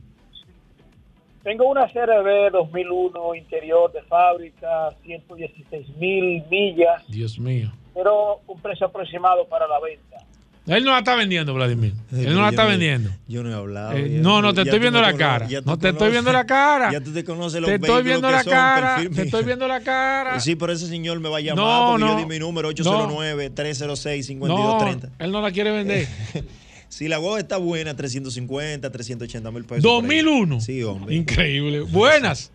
Tengo una CRB 2001 interior de fábrica, 116 mil millas, Dios mío. pero un precio aproximado para la venta. Él no la está vendiendo, Vladimir. Él no la está vendiendo. Yo no he hablado. Eh, ya- no, no, te estoy viendo la cara. No te estoy viendo la cara. Ya tú te conoces los Te estoy vehículos viendo que la son, cara. perfil Te estoy viendo la cara. Sí, pero ese señor me va a llamar No, porque yo no. di mi número No. 809-306-5230. él no la quiere vender. si la guagua está buena, 350, 380 mil pesos. por ahí. 2001. Sí, hombre. Increíble. Buenas.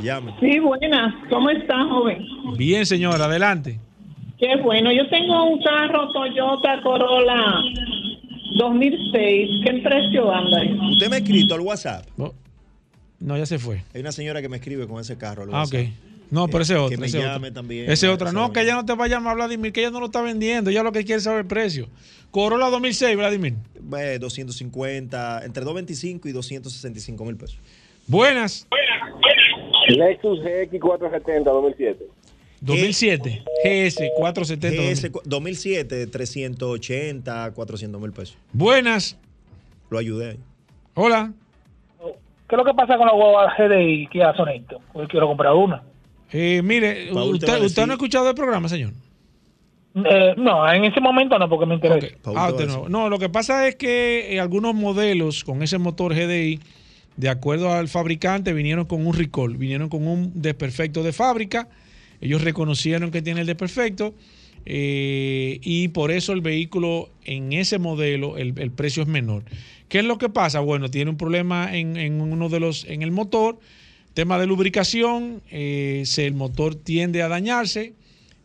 Llame. Sí, buenas. ¿Cómo está, joven? Bien, señora, adelante. Qué bueno. Yo tengo un carro Toyota Corolla 2006. ¿Qué precio anda ahí? Usted me ha escrito al WhatsApp. No, ya se fue. Hay una señora que me escribe con ese carro al Ah, ok. No, pero ese Que- otro. Que me ese llame otro. también. Ese saber. No, que ella no te va a llamar, Vladimir, que ella no lo está vendiendo. Ella lo que quiere es saber el precio. Corolla 2006, Vladimir. Ve, 250, entre 225 y 265 mil pesos. Buenas. Lexus GX 470 2007. 2007. GS 470. GS 2007, 380, 400 mil pesos. Buenas. Lo ayudé ahí. Hola. ¿Qué es lo que pasa con la guagua GDI Kia Sorento? Porque quiero comprar una. Eh, mire, Paul usted, decir- usted no ha escuchado el programa, señor. Eh, no, en ese momento no, porque me interesa. Ah, usted no. No, lo que pasa es que eh, algunos modelos con ese motor GDI, de acuerdo al fabricante, vinieron con un recall, vinieron con un desperfecto de fábrica. Ellos reconocieron que tiene el desperfecto eh, y por eso el vehículo en ese modelo el, el precio es menor. ¿Qué es lo que pasa? Bueno, tiene un problema en, en uno de los, en el motor, tema de lubricación, eh, se- el motor tiende a dañarse.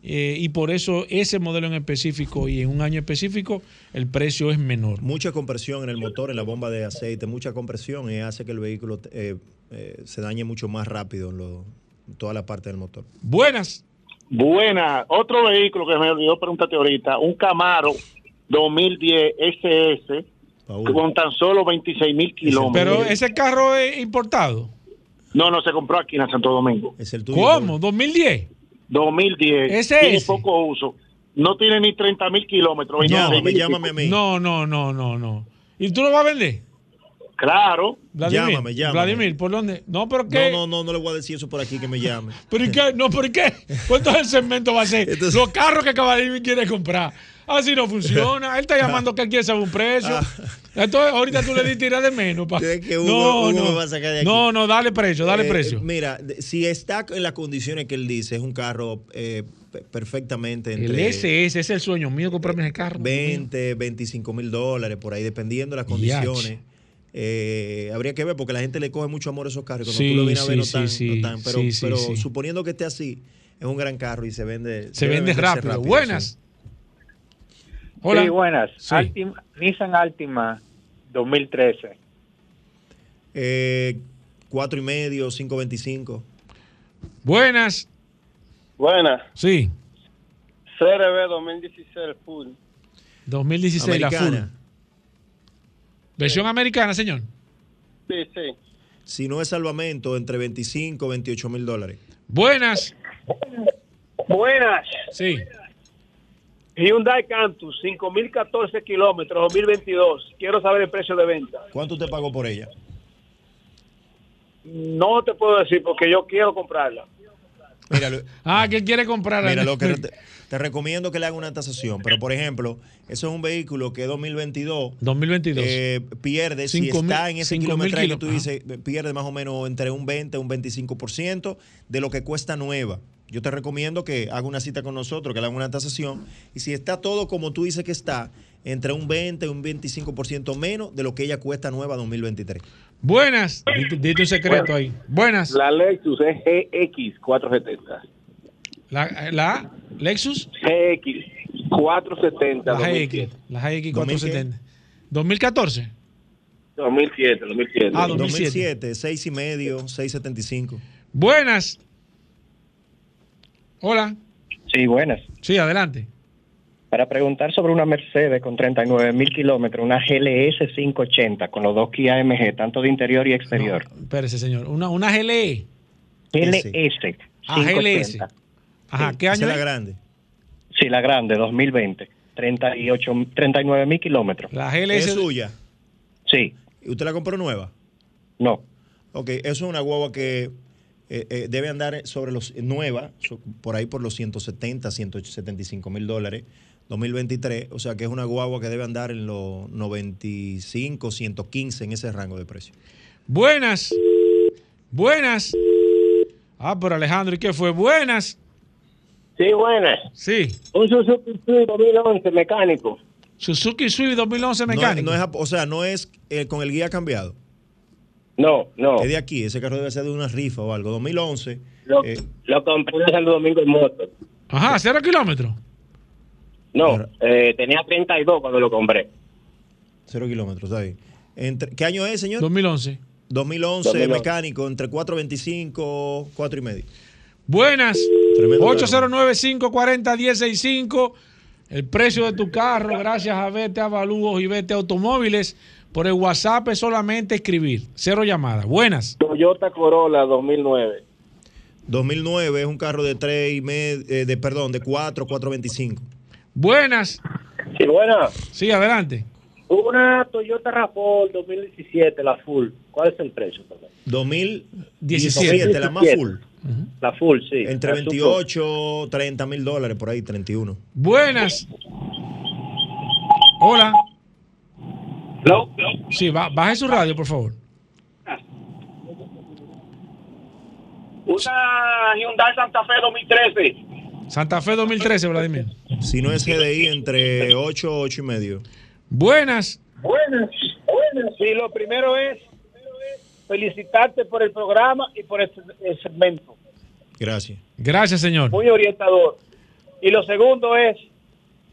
eh, y por eso ese modelo en específico y en un año específico el precio es menor. Mucha compresión en el motor, en la bomba de aceite, mucha compresión y hace que el vehículo eh, eh, se dañe mucho más rápido en, lo- en toda la parte del motor. Buenas. Buena. Otro vehículo que me olvidó preguntarte ahorita, un Camaro 2010 SS con tan solo 26 mil kilómetros. Pero ese carro es importado. No, no, se compró aquí en Santo Domingo. Es el ¿Cómo? ¿2010? 2010. Ese Tiene poco uso. No tiene ni 30 mil kilómetros. 26 mil y pico. No, no, no, no, no. ¿Y tú lo vas a vender? Claro. Vladimir, Llámame, llámame. Vladimir, ¿por dónde? No, pero ¿qué? No, no, no, no le voy a decir eso por aquí que me llame. ¿Pero y qué? No, ¿por qué? ¿Cuánto es el segmento va a ser? Los carros que Vladimir quiere comprar. Así no funciona. Él está llamando que él quiere saber un precio. Entonces, ahorita tú le di tira de menos. pa. Es que Hugo- no, Hugo no. me va a sacar de aquí. no, no, dale precio, dale Eh, precio. Mira, si está en las condiciones que él dice, es un carro eh, pe- perfectamente El entre SS es el sueño mío comprarme ese carro. 20, 25 mil dólares, por ahí, dependiendo de las condiciones. Eh, habría que ver porque la gente le coge mucho amor a esos carros. Cuando Sí, tú lo vienes a ver, no tan, sí, no tan, pero, suponiendo que esté así, es un gran carro y se vende. Se vende venderse rápido. Buenas. Sí. Hola. Sí, buenas. Sí. Altima- Nissan Altima 2013. Eh, cuatro y medio, 525. Buenas. Buenas. Sí. CRB 2016 full. 2016 la full. Americana. Versión americana, señor. Sí, sí. Si no es salvamento, entre 25 y 28 mil dólares. Buenas. Buenas. Sí. Hyundai Cantus, 5.014 kilómetros, 2022. Quiero saber el precio de venta. ¿Cuánto te pagó por ella? No te puedo decir porque yo quiero comprarla. Mira, lo- Ah, que él quiere comprar. Mira, lo que te, te recomiendo que le haga una tasación, pero por ejemplo, eso es un vehículo que 2022 2022. eh, pierde, si está en ese kilometraje que tú dices, pierde más o menos entre un 20 y un 25% de lo que cuesta nueva. Yo te recomiendo que haga una cita con nosotros, que le haga una tasación, y si está todo como tú dices que está, entre un 20 y un 25% menos de lo que ella cuesta nueva 2023. Buenas. Dite, dite un secreto ahí. Buenas. La Lexus es GX 470. La, la Lexus. GX 470. La 2007. GX. La GX 470. 2014. 2007, 2007. Ah, 2007. 2007, 6 y medio, 675. Buenas. Hola. Sí, buenas. Sí, adelante. Para preguntar sobre una Mercedes con 39 mil kilómetros, una GLS 580 con los dos Kia MG, tanto de interior y exterior. Espérese, señor. Una, una GLE. GLS. Ah, GLS. 580. Ajá, ¿qué año Esa es la grande. Sí, la grande, 2020. 38, 39 mil kilómetros. La ¿Es suya? Sí. ¿Y usted la compró nueva? No. Ok, eso es una guagua que eh, eh, debe andar sobre los nueva, so- por ahí por los 170, 175 mil dólares, 2023. O sea que es una guagua que debe andar en los 95, 115 en ese rango de precio. Buenas. Buenas. Ah, pero Alejandro, ¿y qué fue? Buenas. Sí, buenas. Sí. Un Suzuki Swift 2011 mecánico. Suzuki Swift 2011 No, mecánico. no es, o sea, no es eh, con el guía cambiado. No, no. Es de aquí, ese carro debe ser de una rifa o algo. 2011. Lo, eh, lo compré en Santo Domingo en moto. Ajá, cero kilómetros. No, eh, tenía 32 cuando lo compré. Cero kilómetros, está bien. Entre- ¿Qué año es, señor? 2011. 2011, 2011. mecánico, entre 425, 4 y medio. Buenas. Tremendo 809-540-165. El precio de tu carro, gracias a Vete Avalúos y Vete Automóviles. Por el WhatsApp es solamente escribir. Cero llamadas. Buenas. Toyota Corolla 2009. 2009 es un carro de 3 y medio, eh, de, perdón, de 4, 425. Buenas. Sí, buenas. Sí, adelante. Una Toyota RAV4 2017, la full. ¿Cuál es el precio? perdón? 2017, la más full. La full, sí. Entre La 28, 30 mil dólares, por ahí, 31. Buenas. Hola. Sí, ba- baje su radio, por favor. Una Hyundai Santa Fe 2013. Santa Fe 2013, Vladimir. Si no es GDI, entre 8, 8 y medio. Buenas. Buenas, buenas. Sí, lo primero es felicitarte por el programa y por el, el segmento. Gracias. Gracias, señor. Muy orientador. Y lo segundo es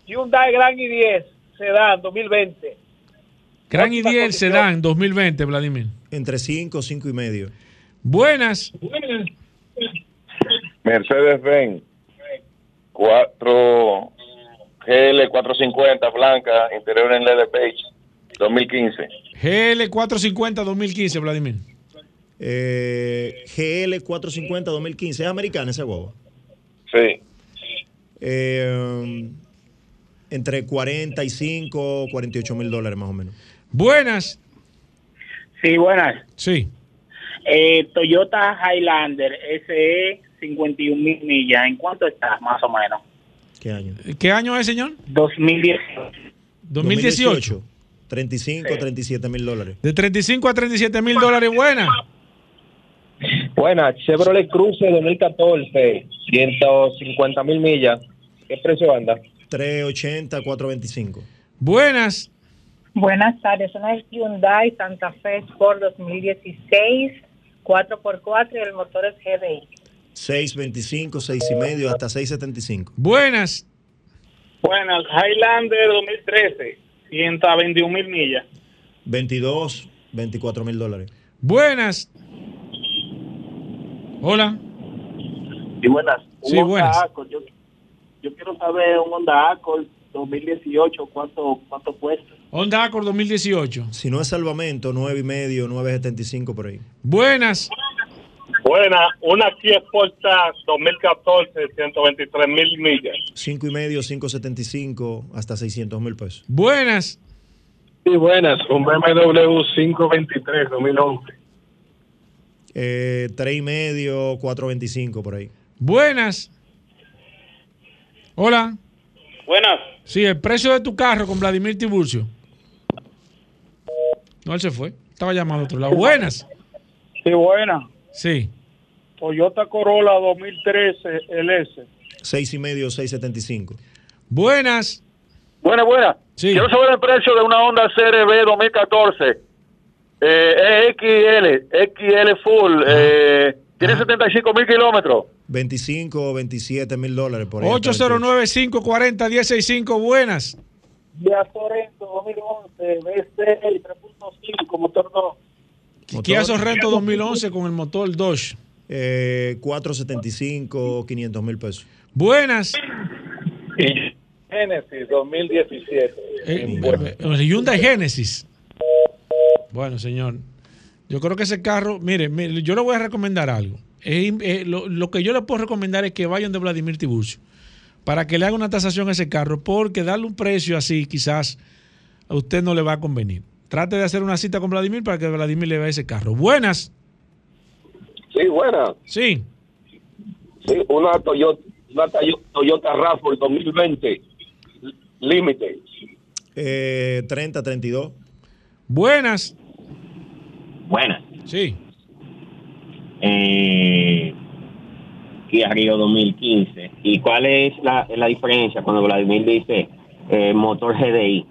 Hyundai Grand i10 Sedan 2020. Gran y 10 Sedán 2020, Vladimir. Entre 5, 5 y medio. Buenas. Mercedes-Benz 4 GL 450 blanca, interior en LED beige 2015. GL 450 2015, Vladimir. Eh, GL 450 2015. ¿Es americana esa guagua? Sí. Eh, entre 45, 48 mil dólares más o menos. Buenas. Sí, buenas. Sí. Eh, Toyota Highlander SE 51 mil millas. ¿En cuánto está, más o menos? ¿Qué año? ¿Qué año es, señor? 2018. 2018. 35, 37 mil dólares. De 35 a 37 mil dólares. Buenas. Buena, Chevrolet Cruze 2014, 150 mil millas. ¿Qué precio anda? 380, 425. Buenas. Buenas tardes, una Hyundai Santa Fe Sport 2016, 4x4 y el motor es GDI. 625, 6 y medio, hasta 675. Buenas. Buenas, Highlander 2013, 121 mil millas. 22, 24 mil dólares. Buenas. Hola. Y buenas. Un Sí, Honda buenas. Accord, Yo, yo quiero saber un Honda Accord 2018, ¿cuánto, cuánto cuesta? Honda Accord 2018. Si no es salvamento, 9 y medio, 975 por ahí. Buenas. Buena, una Kia Sportage 2014, 123 mil millas. 5 y medio, 575, hasta 600 mil pesos. Buenas. Sí, buenas. Un BMW 523 2011. Eh, 3 y medio, 425 por ahí. Buenas. Hola. Buenas. Sí, el precio de tu carro con Vladimir Tiburcio. No, él se fue. Estaba llamando a otro lado. Buenas. Sí, buenas. Sí. Toyota Corolla 2013 LS. 6 y medio, 675. Buenas. Buenas, buenas. Sí. Quiero saber el precio de una Honda CRB 2014. Eh, es XL, XL Full. Eh, tiene 75 mil kilómetros. 25 o 27 mil dólares por ahí. 809-540-165. Buenas. Kia Sorento 2011, BC 3.5, motor 2. Kia Sorrento 2011 con el motor Dodge. Eh, 475, 500 mil pesos. Buenas. Genesis 2017. Eh, el Hyundai Genesis. Bueno, señor. Yo creo que ese carro, mire, mire yo le voy a recomendar algo. Eh, lo, que yo le puedo recomendar es que vayan de Vladimir Tiburcio para que le haga una tasación a ese carro, porque darle un precio así quizás a usted no le va a convenir. Trate de hacer una cita con Vladimir para que Vladimir le vea ese carro. Buenas. Sí, buenas. Sí. Sí, una Toyota, una Toyota RAV4 2020 límite. Eh, 30, 32. Buenas. Buenas. Sí. Eh, Kia Rio 2015. ¿Y cuál es la, la diferencia cuando Vladimir dice eh, motor GDI?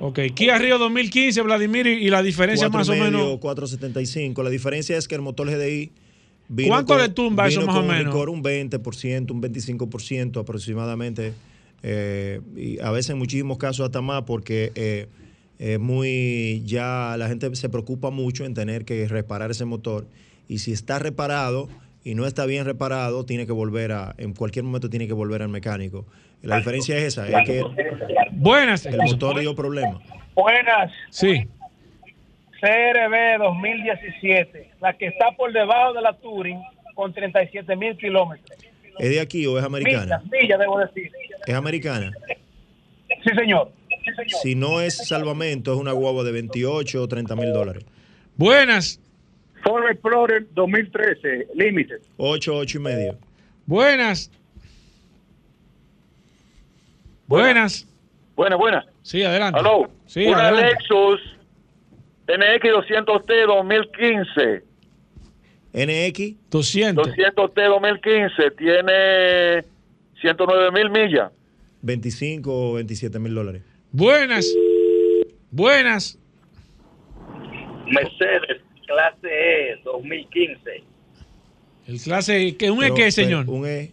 Ok, Kia Rio 2015, Vladimir, y la diferencia más o menos. 475. La diferencia es que el motor GDI. ¿Cuánto le tumba eso más o menos? un 20%, un 25% aproximadamente. Eh, y a veces en muchísimos casos hasta más porque eh, muy ya la gente se preocupa mucho en tener que reparar ese motor y si está reparado y no está bien reparado tiene que volver a en cualquier momento tiene que volver al mecánico la diferencia es esa es que buenas el motor dio problema buenas sí CRB 2017 la que está por debajo de la Touring con 37 mil kilómetros ¿Es de aquí o es americana? ya debo decir. ¿Es americana? Sí, señor. Si no es salvamento, es una guagua de 28 o 30 mil dólares. Buenas. Ford Explorer 2013, límite. 8, 8 y medio. Buenas. Buenas. Buenas, buenas. Sí, adelante. Hello. Sí, una adelante. Lexus NX200T 2015. NX 200. 200T 2015 tiene 109 mil millas. 25 o 27 mil dólares. Buenas. Buenas. Mercedes clase E 2015. El clase que un E qué, señor? Un E.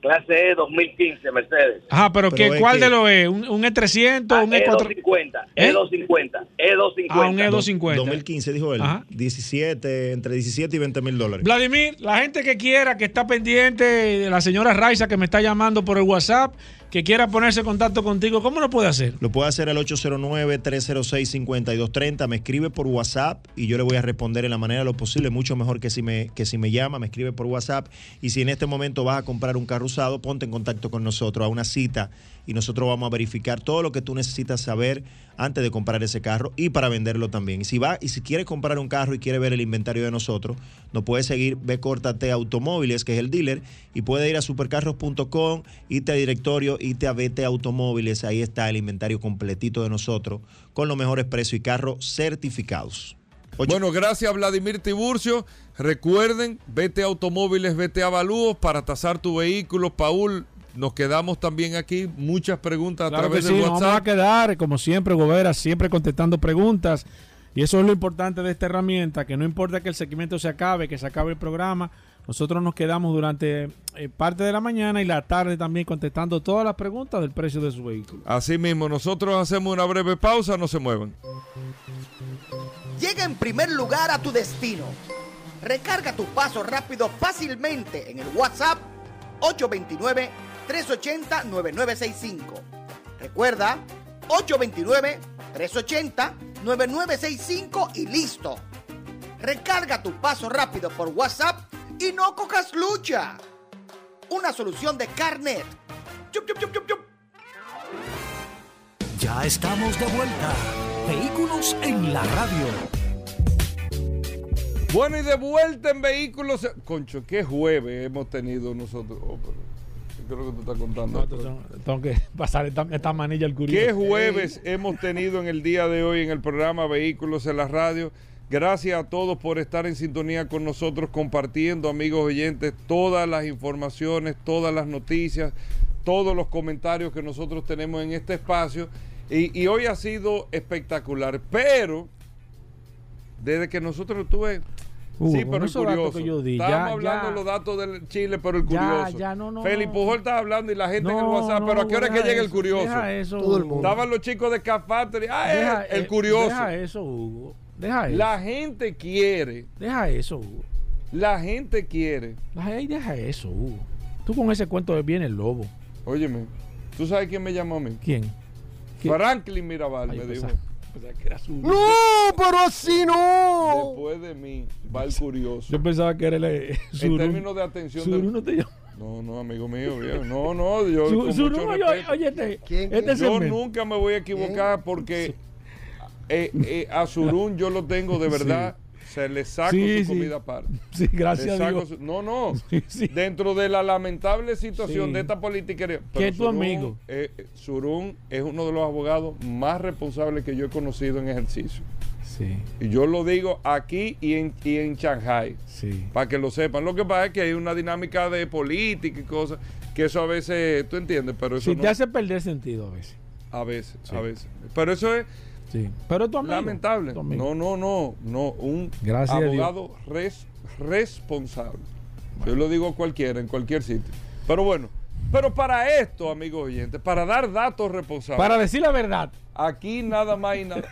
Clase E 2015 Mercedes. Ajá, pero, Pero ¿qué, es ¿cuál que- de los E? ¿Un, un E300 un E4? E250, ¿Eh? E250, E250. Ah, un E250. 2015 dijo él. 17, entre 17 y 20 mil dólares. Vladimir, la gente que quiera, que está pendiente, de la señora Raiza que me está llamando por el WhatsApp, que quiera ponerse en contacto contigo, ¿cómo lo puede hacer? Lo puede hacer al 809-306-5230. Me escribe por WhatsApp y yo le voy a responder en la manera de lo posible, mucho mejor que si, me, que si me llama, me escribe por WhatsApp. Y si en este momento vas a comprar un carro usado, ponte en contacto con nosotros a una cita y nosotros vamos a verificar todo lo que tú necesitas saber antes de comprar ese carro y para venderlo también. Y si va y si quieres comprar un carro y quiere ver el inventario de nosotros, nos puede seguir Ve Córtate Automóviles, que es el dealer, y puede ir a supercarros.com, irte a directorio, irte a Vete Automóviles, ahí está el inventario completito de nosotros con los mejores precios y carros certificados. Bueno, gracias Vladimir Tiburcio. Recuerden, vete automóviles, vete a avalúos para tasar tu vehículo. Paul, nos quedamos también aquí. Muchas preguntas a Claro que través sí, del nos vamos a WhatsApp. quedar, como siempre, Gobera, siempre contestando preguntas. Y eso es lo importante de esta herramienta, que no importa que el segmento se acabe, que se acabe el programa, nosotros nos quedamos durante eh, parte de la mañana y la tarde también contestando todas las preguntas del precio de su vehículo. Así mismo, nosotros hacemos una breve pausa, no se muevan. Llega en primer lugar a tu destino. Recarga tu paso rápido fácilmente en el WhatsApp 829-380-9965. Recuerda, 829-380-9965 y listo. Recarga tu paso rápido por WhatsApp y no cojas lucha. Una solución de Carnet. Chup, chup, chup, chup, chup. Ya estamos de vuelta. Vehículos en la radio. Bueno, y de vuelta en vehículos. Concho, qué jueves hemos tenido nosotros. Oh, pero que tú estás contando. Tengo que pasar esta, esta manilla al curioso. ¿Qué jueves hemos tenido en el día de hoy en el programa Vehículos en la Radio? Gracias a todos por estar en sintonía con nosotros, compartiendo, amigos oyentes, todas las informaciones, todas las noticias, todos los comentarios que nosotros tenemos en este espacio. Y, y hoy ha sido espectacular, pero desde que nosotros tuve... Sí, pero el curioso. que yo di, Estábamos ya, hablando ya. de los datos del Chile, pero el Ya, curioso. ya, no, no, Félix no. Pujol estaba hablando y la gente en el WhatsApp, no, pero ¿a qué hora es que llega el curioso? deja eso, Todo el mundo. Estaban los chicos de Car Factory. Ah, Deja, el, el eh, curioso. Deja eso, Hugo. Deja eso. La gente quiere. Deja eso, Hugo. La gente quiere. Ay, deja eso, Hugo. Tú con ese cuento de viene el lobo. Óyeme. ¿Tú sabes quién me llamó a mí? ¿Quién? Franklin Mirabal me dijo. No, pero así no. Después de mí va el curioso. Yo pensaba que era el. eh, En términos de atención. Surún del- no te llama. No, no, amigo mío, viejo. No, no, yo. Su- con Surún, mucho oye, respeto. oye, este- ¿Quién, este yo segmento. nunca me voy a equivocar porque eh, eh, a Surún yo lo tengo de verdad. Se le saco Sí, su sí. comida aparte. Sí, gracias a Dios. su- no, no. Dentro de la lamentable situación de esta política. ¿Quién es tu amigo? Eh, Surún es uno de los abogados más responsables que yo he conocido en ejercicio. Sí. Y yo lo digo aquí y en, y en Shanghai. Sí. Para que lo sepan. Lo que pasa es que hay una dinámica de política y cosas que eso a veces, tú entiendes, pero eso Sí, no- te hace perder sentido a veces. a veces, Sí. a veces. Pero eso es Sí. Pero es tu amigo. lamentable. Tu amigo. No, no, no, no. Un Gracias abogado res- responsable. Yo lo digo a cualquiera, en cualquier sitio. Pero bueno, pero para esto, amigos oyentes, para dar datos responsables. Para decir la verdad. Aquí nada más y nada.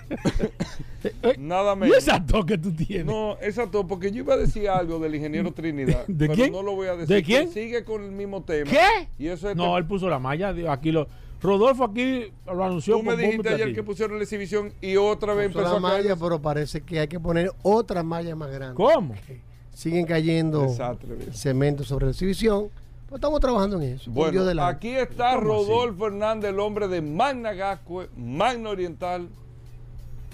nada ¿Y menos. esa tos que tú tienes? No, exacto, porque yo iba a decir algo del ingeniero Trinidad. ¿De pero quién? no lo voy a decir. ¿De quién? Sigue con el mismo tema. ¿Qué? Y eso es No, él puso la malla. Aquí lo. Rodolfo aquí lo anunció. Tú me dijiste ayer que pusieron la exhibición y otra vez Puso empezó la a caer. malla, pero parece que hay que poner otra malla más grande. ¿Cómo? Siguen cayendo Desastre, cemento sobre la exhibición. Pero estamos trabajando en eso. Bueno, aquí está Rodolfo Hernández, el hombre de Magna Gascue, Magna Oriental,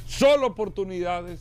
solo oportunidades,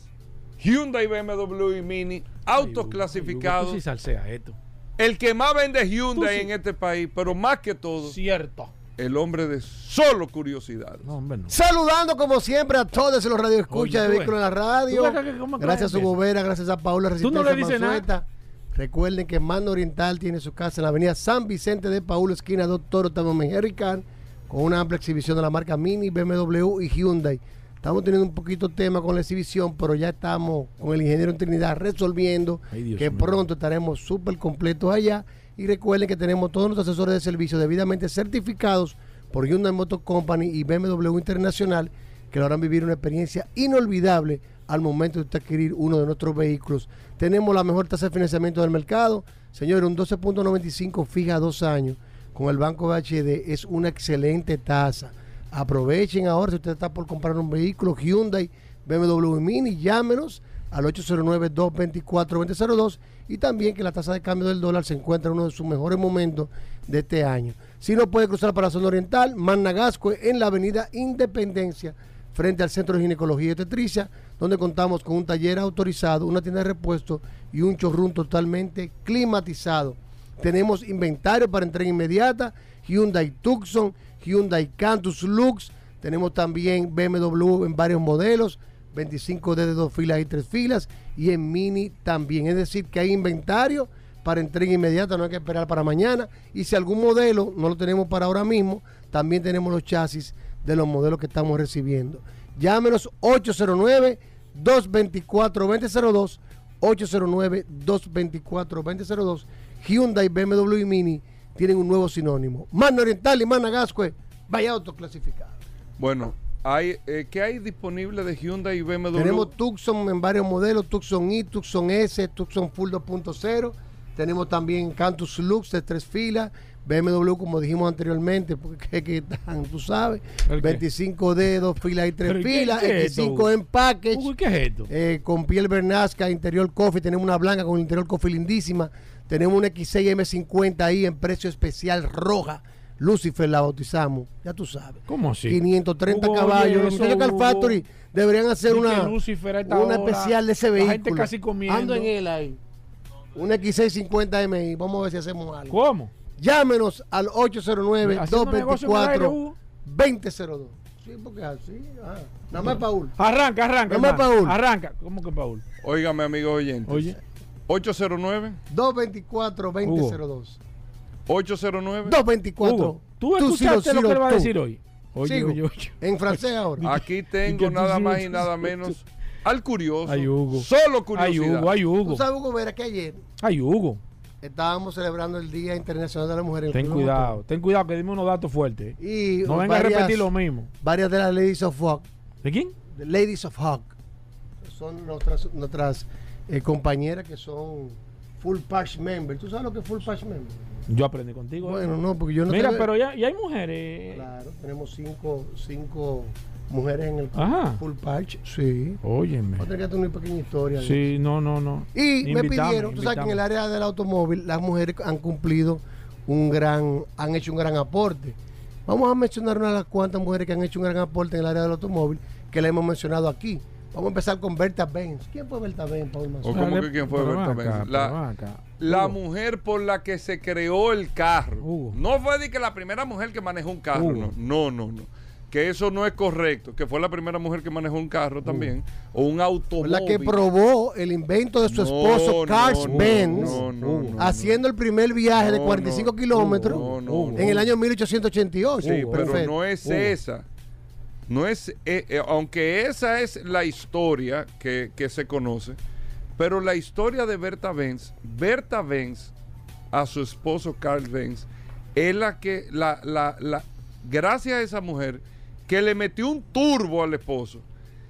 Hyundai, BMW y Mini, autos Tú clasificados. sí salsea esto. El que más vende Hyundai sí. en este país, pero más que todo, Cierto. El hombre de solo curiosidades. No, hombre, no. Saludando como siempre a todos los radioescuchas de tú Vehículos en la ves. Radio. Tú Gracias a su gobera, gracias a Paula Tú Resistencia no le dices nada. Mansueta. Recuerden que Mano Oriental tiene su casa en la avenida San Vicente de Paul, esquina Doctor Octavio Mejerican, con una amplia exhibición de la marca Mini, BMW y Hyundai. Estamos teniendo un poquito tema con la exhibición, pero ya estamos con el ingeniero en Trinidad resolviendo Ay, que mío. pronto estaremos súper completos allá. Y recuerden que tenemos todos nuestros asesores de servicio debidamente certificados por Hyundai Motor Company y BMW Internacional que lo harán vivir una experiencia inolvidable al momento de usted adquirir uno de nuestros vehículos. Tenemos la mejor tasa de financiamiento del mercado. Señor, un 12.95 fija dos años con el Banco BHD es una excelente tasa. Aprovechen ahora si usted está por comprar un vehículo Hyundai, BMW Mini, llámenos al 809-224-2002 y también que la tasa de cambio del dólar se encuentra en uno de sus mejores momentos de este año. Si no puede cruzar para la zona oriental, Managascue en la avenida Independencia, frente al Centro de Ginecología y Obstetricia, donde contamos con un taller autorizado, una tienda de repuesto y un chorrón totalmente climatizado. Tenemos inventario para entrega inmediata, Hyundai Tucson, Hyundai Cantus Lux, tenemos también BMW en varios modelos, 25D de dos filas y tres filas, y en Mini también. Es decir, que hay inventario para entrega inmediata, no hay que esperar para mañana. Y si algún modelo no lo tenemos para ahora mismo, también tenemos los chasis de los modelos que estamos recibiendo. Llámenos 809-224-2002, 809-224-2002. Hyundai, BMW y Mini tienen un nuevo sinónimo. Magna Oriental y Magna Gascue, vaya autoclasificado. Bueno, hay, eh, ¿qué hay disponible de Hyundai y BMW? Tenemos Tucson en varios modelos, Tucson I, Tucson S, Tucson Full 2.0. Tenemos también Cantus Lux de tres filas, BMW como dijimos anteriormente, porque es que están, tú sabes, ¿El qué? 25D, dos filas y tres ¿Pero qué- filas, qué es esto, X5 Hugo? en package. Uy, ¿qué es esto? eh, con piel vernasca, interior coffee, tenemos una blanca con interior coffee lindísima. Tenemos una X6 M50 ahí en precio especial roja. Lucifer la bautizamos, ya tú sabes. ¿Cómo así? 530 Hugo, caballos. oye, Los muchachos Car Hugo. Factory deberían hacer una, una hora, especial de ese la vehículo. gente casi comiendo. Ando en él ahí. Una X650 MI. Vamos a ver si hacemos algo. ¿Cómo? Llámenos al Haciendo negocio en el aire, Hugo. 809-224-2002. Sí, porque es así. ah. Nada más Paul. Arranca, arranca. Nada más. Paul. Arranca. ¿Cómo que Paul? Óigame, amigo oyente. Oye. 809 224-2002. 809 224. Hugo, ¿tú escuchaste zero lo que él va a decir hoy? Oye, Sigo. oye, oye. En francés ahora. Aquí tengo tú nada más tú y nada menos al curioso. Ay, Hugo. Solo Ay, curiosidad. Hugo, ay, Tú Hugo. sabes, Hugo Vera, que ayer Ay, Hugo. estábamos celebrando el Día Internacional de la Mujer. en Ten cuidado, Motor. ten cuidado que dime unos datos fuertes. Y no venga a varias- repetir lo mismo. Varias de las Ladies of Hawk. ¿De quién? The Ladies of Hawk. Son nuestras, nuestras eh, compañeras que son full patch member. ¿Tú sabes lo que es full patch member? Yo aprendí contigo. ¿eh? Bueno, no, porque yo no Mira, te- pero ya, ya hay mujeres. Claro, tenemos cinco, cinco mujeres en el Ajá. full patch. Sí. Óyeme. Voy a tener que una pequeña historia. Sí, no, no, no. Y me pidieron, tú sabes que en el área del automóvil las mujeres han cumplido un gran, han hecho un gran aporte. Vamos a mencionar una de las cuantas mujeres que han hecho un gran aporte en el área del automóvil que le hemos mencionado aquí. Vamos a empezar con Berta Benz. ¿Quién fue Berta Benz, Paul cómo que quién fue pero Berta Benz? La, mujer por la que se creó el carro. No fue de que la primera mujer que manejó un carro. Hugo. No, no, no, no. Que eso no es correcto. Que fue la primera mujer que manejó un carro también. O un automóvil. La que probó el invento de su No, esposo no, Carl no, Benz no, no, no, haciendo el primer viaje de No, 45 no, kilómetros no, no, no. en el año 1888. Sí, pero Perfecto. no es esa. No es, eh, eh, aunque esa es la historia que, que se conoce, pero la historia de Berta Benz, Berta Benz a su esposo Carl Benz, es la que, la, la, la, gracias a esa mujer, que le metió un turbo al esposo.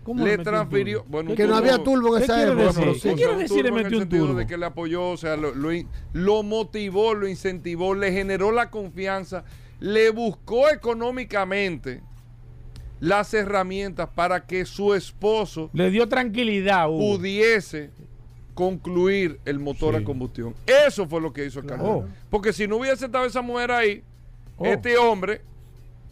¿Cómo le transfirió, bueno, Que no había turbo en ¿Qué esa quiere época. decir? pero ¿Qué sí. quiere decir le metió el un sentido turbo? de que le apoyó, o sea, lo, lo lo motivó, lo incentivó, le generó la confianza, le buscó económicamente las herramientas para que su esposo Le dio tranquilidad, Hugo. pudiese concluir el motor Sí. a combustión. Eso fue lo que hizo Carlos. Oh. Porque si no hubiese estado esa mujer ahí, Oh. este hombre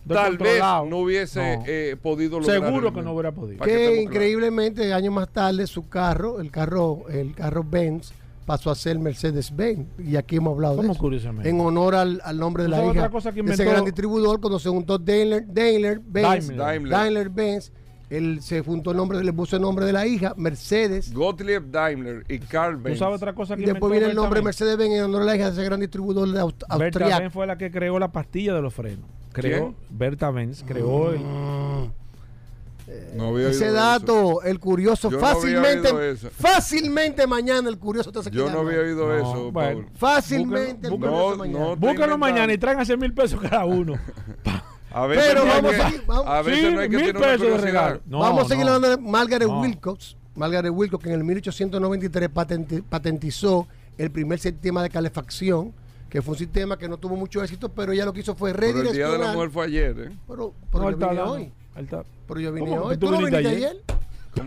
tal vez no hubiese No. eh, podido lograr. Seguro que no hubiera podido. Que claros. increíblemente años más tarde su carro, el carro, el carro Benz pasó a ser Mercedes Benz y aquí hemos hablado de ¿Cómo eso. curiosamente? En honor al, al nombre de ¿Tú la hija otra cosa que de ese inventó- gran distribuidor cuando se juntó Daimler, Daimler Benz, Daimler. Daimler. Daimler Benz, él se juntó el nombre, le puso el nombre de la hija Mercedes. Gottlieb Daimler y Carl ¿Tú Benz. sabes otra cosa que Y después inventó viene el Berta nombre Benz? Mercedes Benz en honor a la hija de ese gran distribuidor de aust- Berta austriaco. Benz fue la que creó la pastilla de los frenos. Creó, ¿Quién? Berta Benz creó el, No había Ese oído dato, el curioso, Yo no fácilmente, eso. fácilmente mañana el curioso te hace Yo no había oído No, eso, bueno. Paul. Fácilmente el Búscalo, curioso no, mañana. no. Búscalo mañana y traigan 100 mil pesos cada uno. A veces Pero no hay vamos que- a vamos- a veces Sí, no hay que mil tener una pesos de curiosidad. regalo. No, Vamos a seguir no. hablando de Margaret No. Wilcox. Margaret Wilcox, que en el 1893 patenti- patentizó el primer sistema de calefacción, que fue un sistema que no tuvo mucho éxito, pero ella lo que hizo fue Pero el Día de la redireccionar. Mujer fue ayer, ¿eh? Pero, pero No, yo vine hoy. Pero yo vine ¿Cómo? hoy. ¿Tú ¿Tú no viniste ayer? ayer?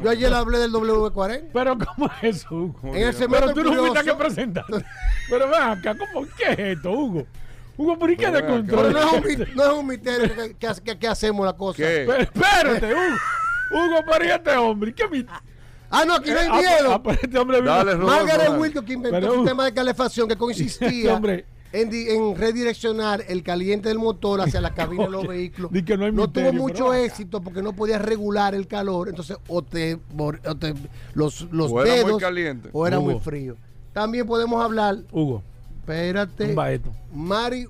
Yo ayer hablé del W40. Pero ¿cómo es eso, Hugo? ¿Cómo En segmento Pero tú no fuiste a que presentar. Pero ven acá, ¿cómo, ¿qué es esto, Hugo? Hugo, ¿por qué Pero de acá. Pero control? no es un, mi- no es un misterio que, que, que- que hacemos la cosa. ¿Qué? Pero espérate, Hugo. Hugo, pero ¿y este hombre? ¿Qué mi... Ah, no, aquí no hay Eh, ah, miedo. ah, pero este Margaret. Wilcox que inventó un sistema de calefacción que Este consistía hombre, en, di- en redireccionar el caliente del motor hacia la cabina de los vehículos. Di que no hay tuvo mucho éxito porque no podía regular el calor, entonces o te, bor- o te- los, los O era muy caliente. o era muy frío. También podemos hablar, Hugo, espérate. Mari,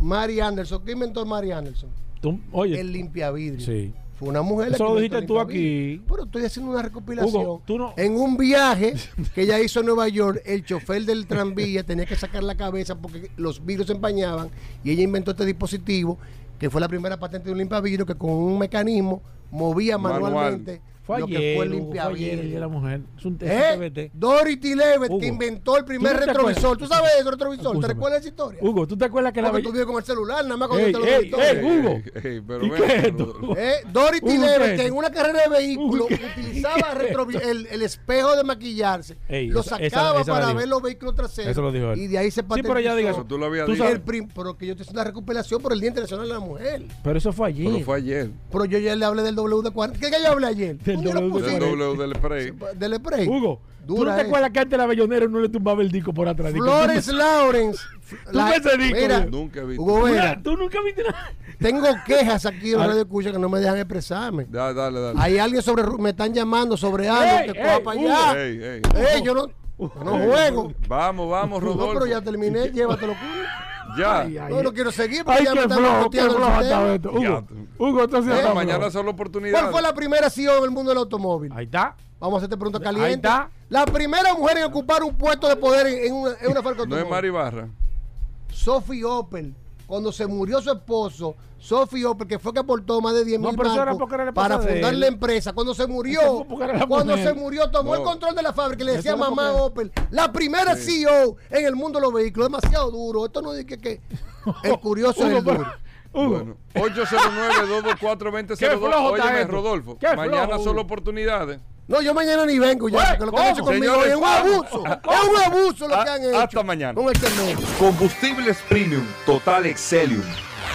Mari Anderson. ¿Qué inventó Mari Anderson? Tú- oye, El limpiavidrio. sí. Fue una mujer Eso lo dijiste tú aquí. Pero estoy haciendo una recopilación. Hugo, tú no- En un viaje que ella hizo en Nueva York, el chofer del tranvía tenía que sacar la cabeza porque los vidrios se empañaban y ella inventó este dispositivo que fue la primera patente de un limpiavidrio que con un mecanismo movía Manual. manualmente Fue lo ayer, que fue el fue de la limpiavidrio. mujer. Es un, ¿Eh? Dorothy Levitt, Hugo, que inventó el primer ¿tú no te retrovisor. ¿Tú sabes eso, retrovisor? ¿Te recuerdas esa historia? Hugo, ¿tú te acuerdas que la Porque tú vives con el celular, nada más cuando Ey, te lo ey, Hugo. Ey, pero ¿Y qué es esto? Eh, Dorothy ¿qué? que en una carrera de vehículos utilizaba el, el espejo de maquillarse, Ey, lo sacaba esa- esa la para ver los vehículos traseros. Eso lo dijo él. Y de ahí se Sí, patentizó. pero ya diga eso. Tú lo habías dicho. pero que yo te hice una recopilación por el Día Internacional de la Mujer. Pero eso fue ayer. Pero fue ayer. Pero yo ya le hablé del WD-40. ¿Qué que yo hablé ayer? Del ¿Dónde lo WD-40. puse? Del W del spray. Del spray. Hugo, ¿tú no te acuerdas que antes la bellonera no le tumbaba el disco por atrás? Flores Lawrence. ¿Tú ves ese disco, mira, Hugo? Nunca he visto. Hugo Tú Vera, Tú nunca viste nada. tengo quejas aquí en Ah. Radio Escucha que no me dejan expresarme. Da- dale, dale. Hay alguien sobre, me están llamando sobre algo Ey, que coja ey, para Hugo. allá. Ey, ey. Ey, yo no, no juego. Vamos, vamos, No, Rodolfo. pero ya terminé, llévatelo. Ya. Ay, ay, No, no quiero seguir porque Ay, ya me qué están flojo, qué el flojo está esto. Hugo. Hugo, entonces mañana las oportunidades. ¿Cuál fue la primera CEO del mundo del automóvil? Ahí está. Vamos a hacerte pregunta Ahí caliente. está. La primera mujer en ocupar un puesto de poder en, en una, en una fábrica No es. Mari Barra. Sophie Opel, cuando se murió su esposo, Sophie Opel, que fue que aportó más de 10 No, mil bancos porque para fundar la empresa. Cuando se murió, porque cuando mujer. se murió, tomó el No. control de la fábrica y le decía mamá porque- Opel, la primera Sí. CEO en el mundo de los vehículos, demasiado duro. Esto no dice que, que el curioso es el duro. Bueno, 809-224-2002. Qué flojo está Óyeme, esto. Rodolfo. Mañana flojo, Hugo. oportunidades. No, yo mañana ni vengo ya, porque lo que han hecho conmigo Señores, es un ¿cómo? abuso. Es un abuso lo que han hecho. Hasta mañana. Con el no. Combustibles Premium Total Excelium.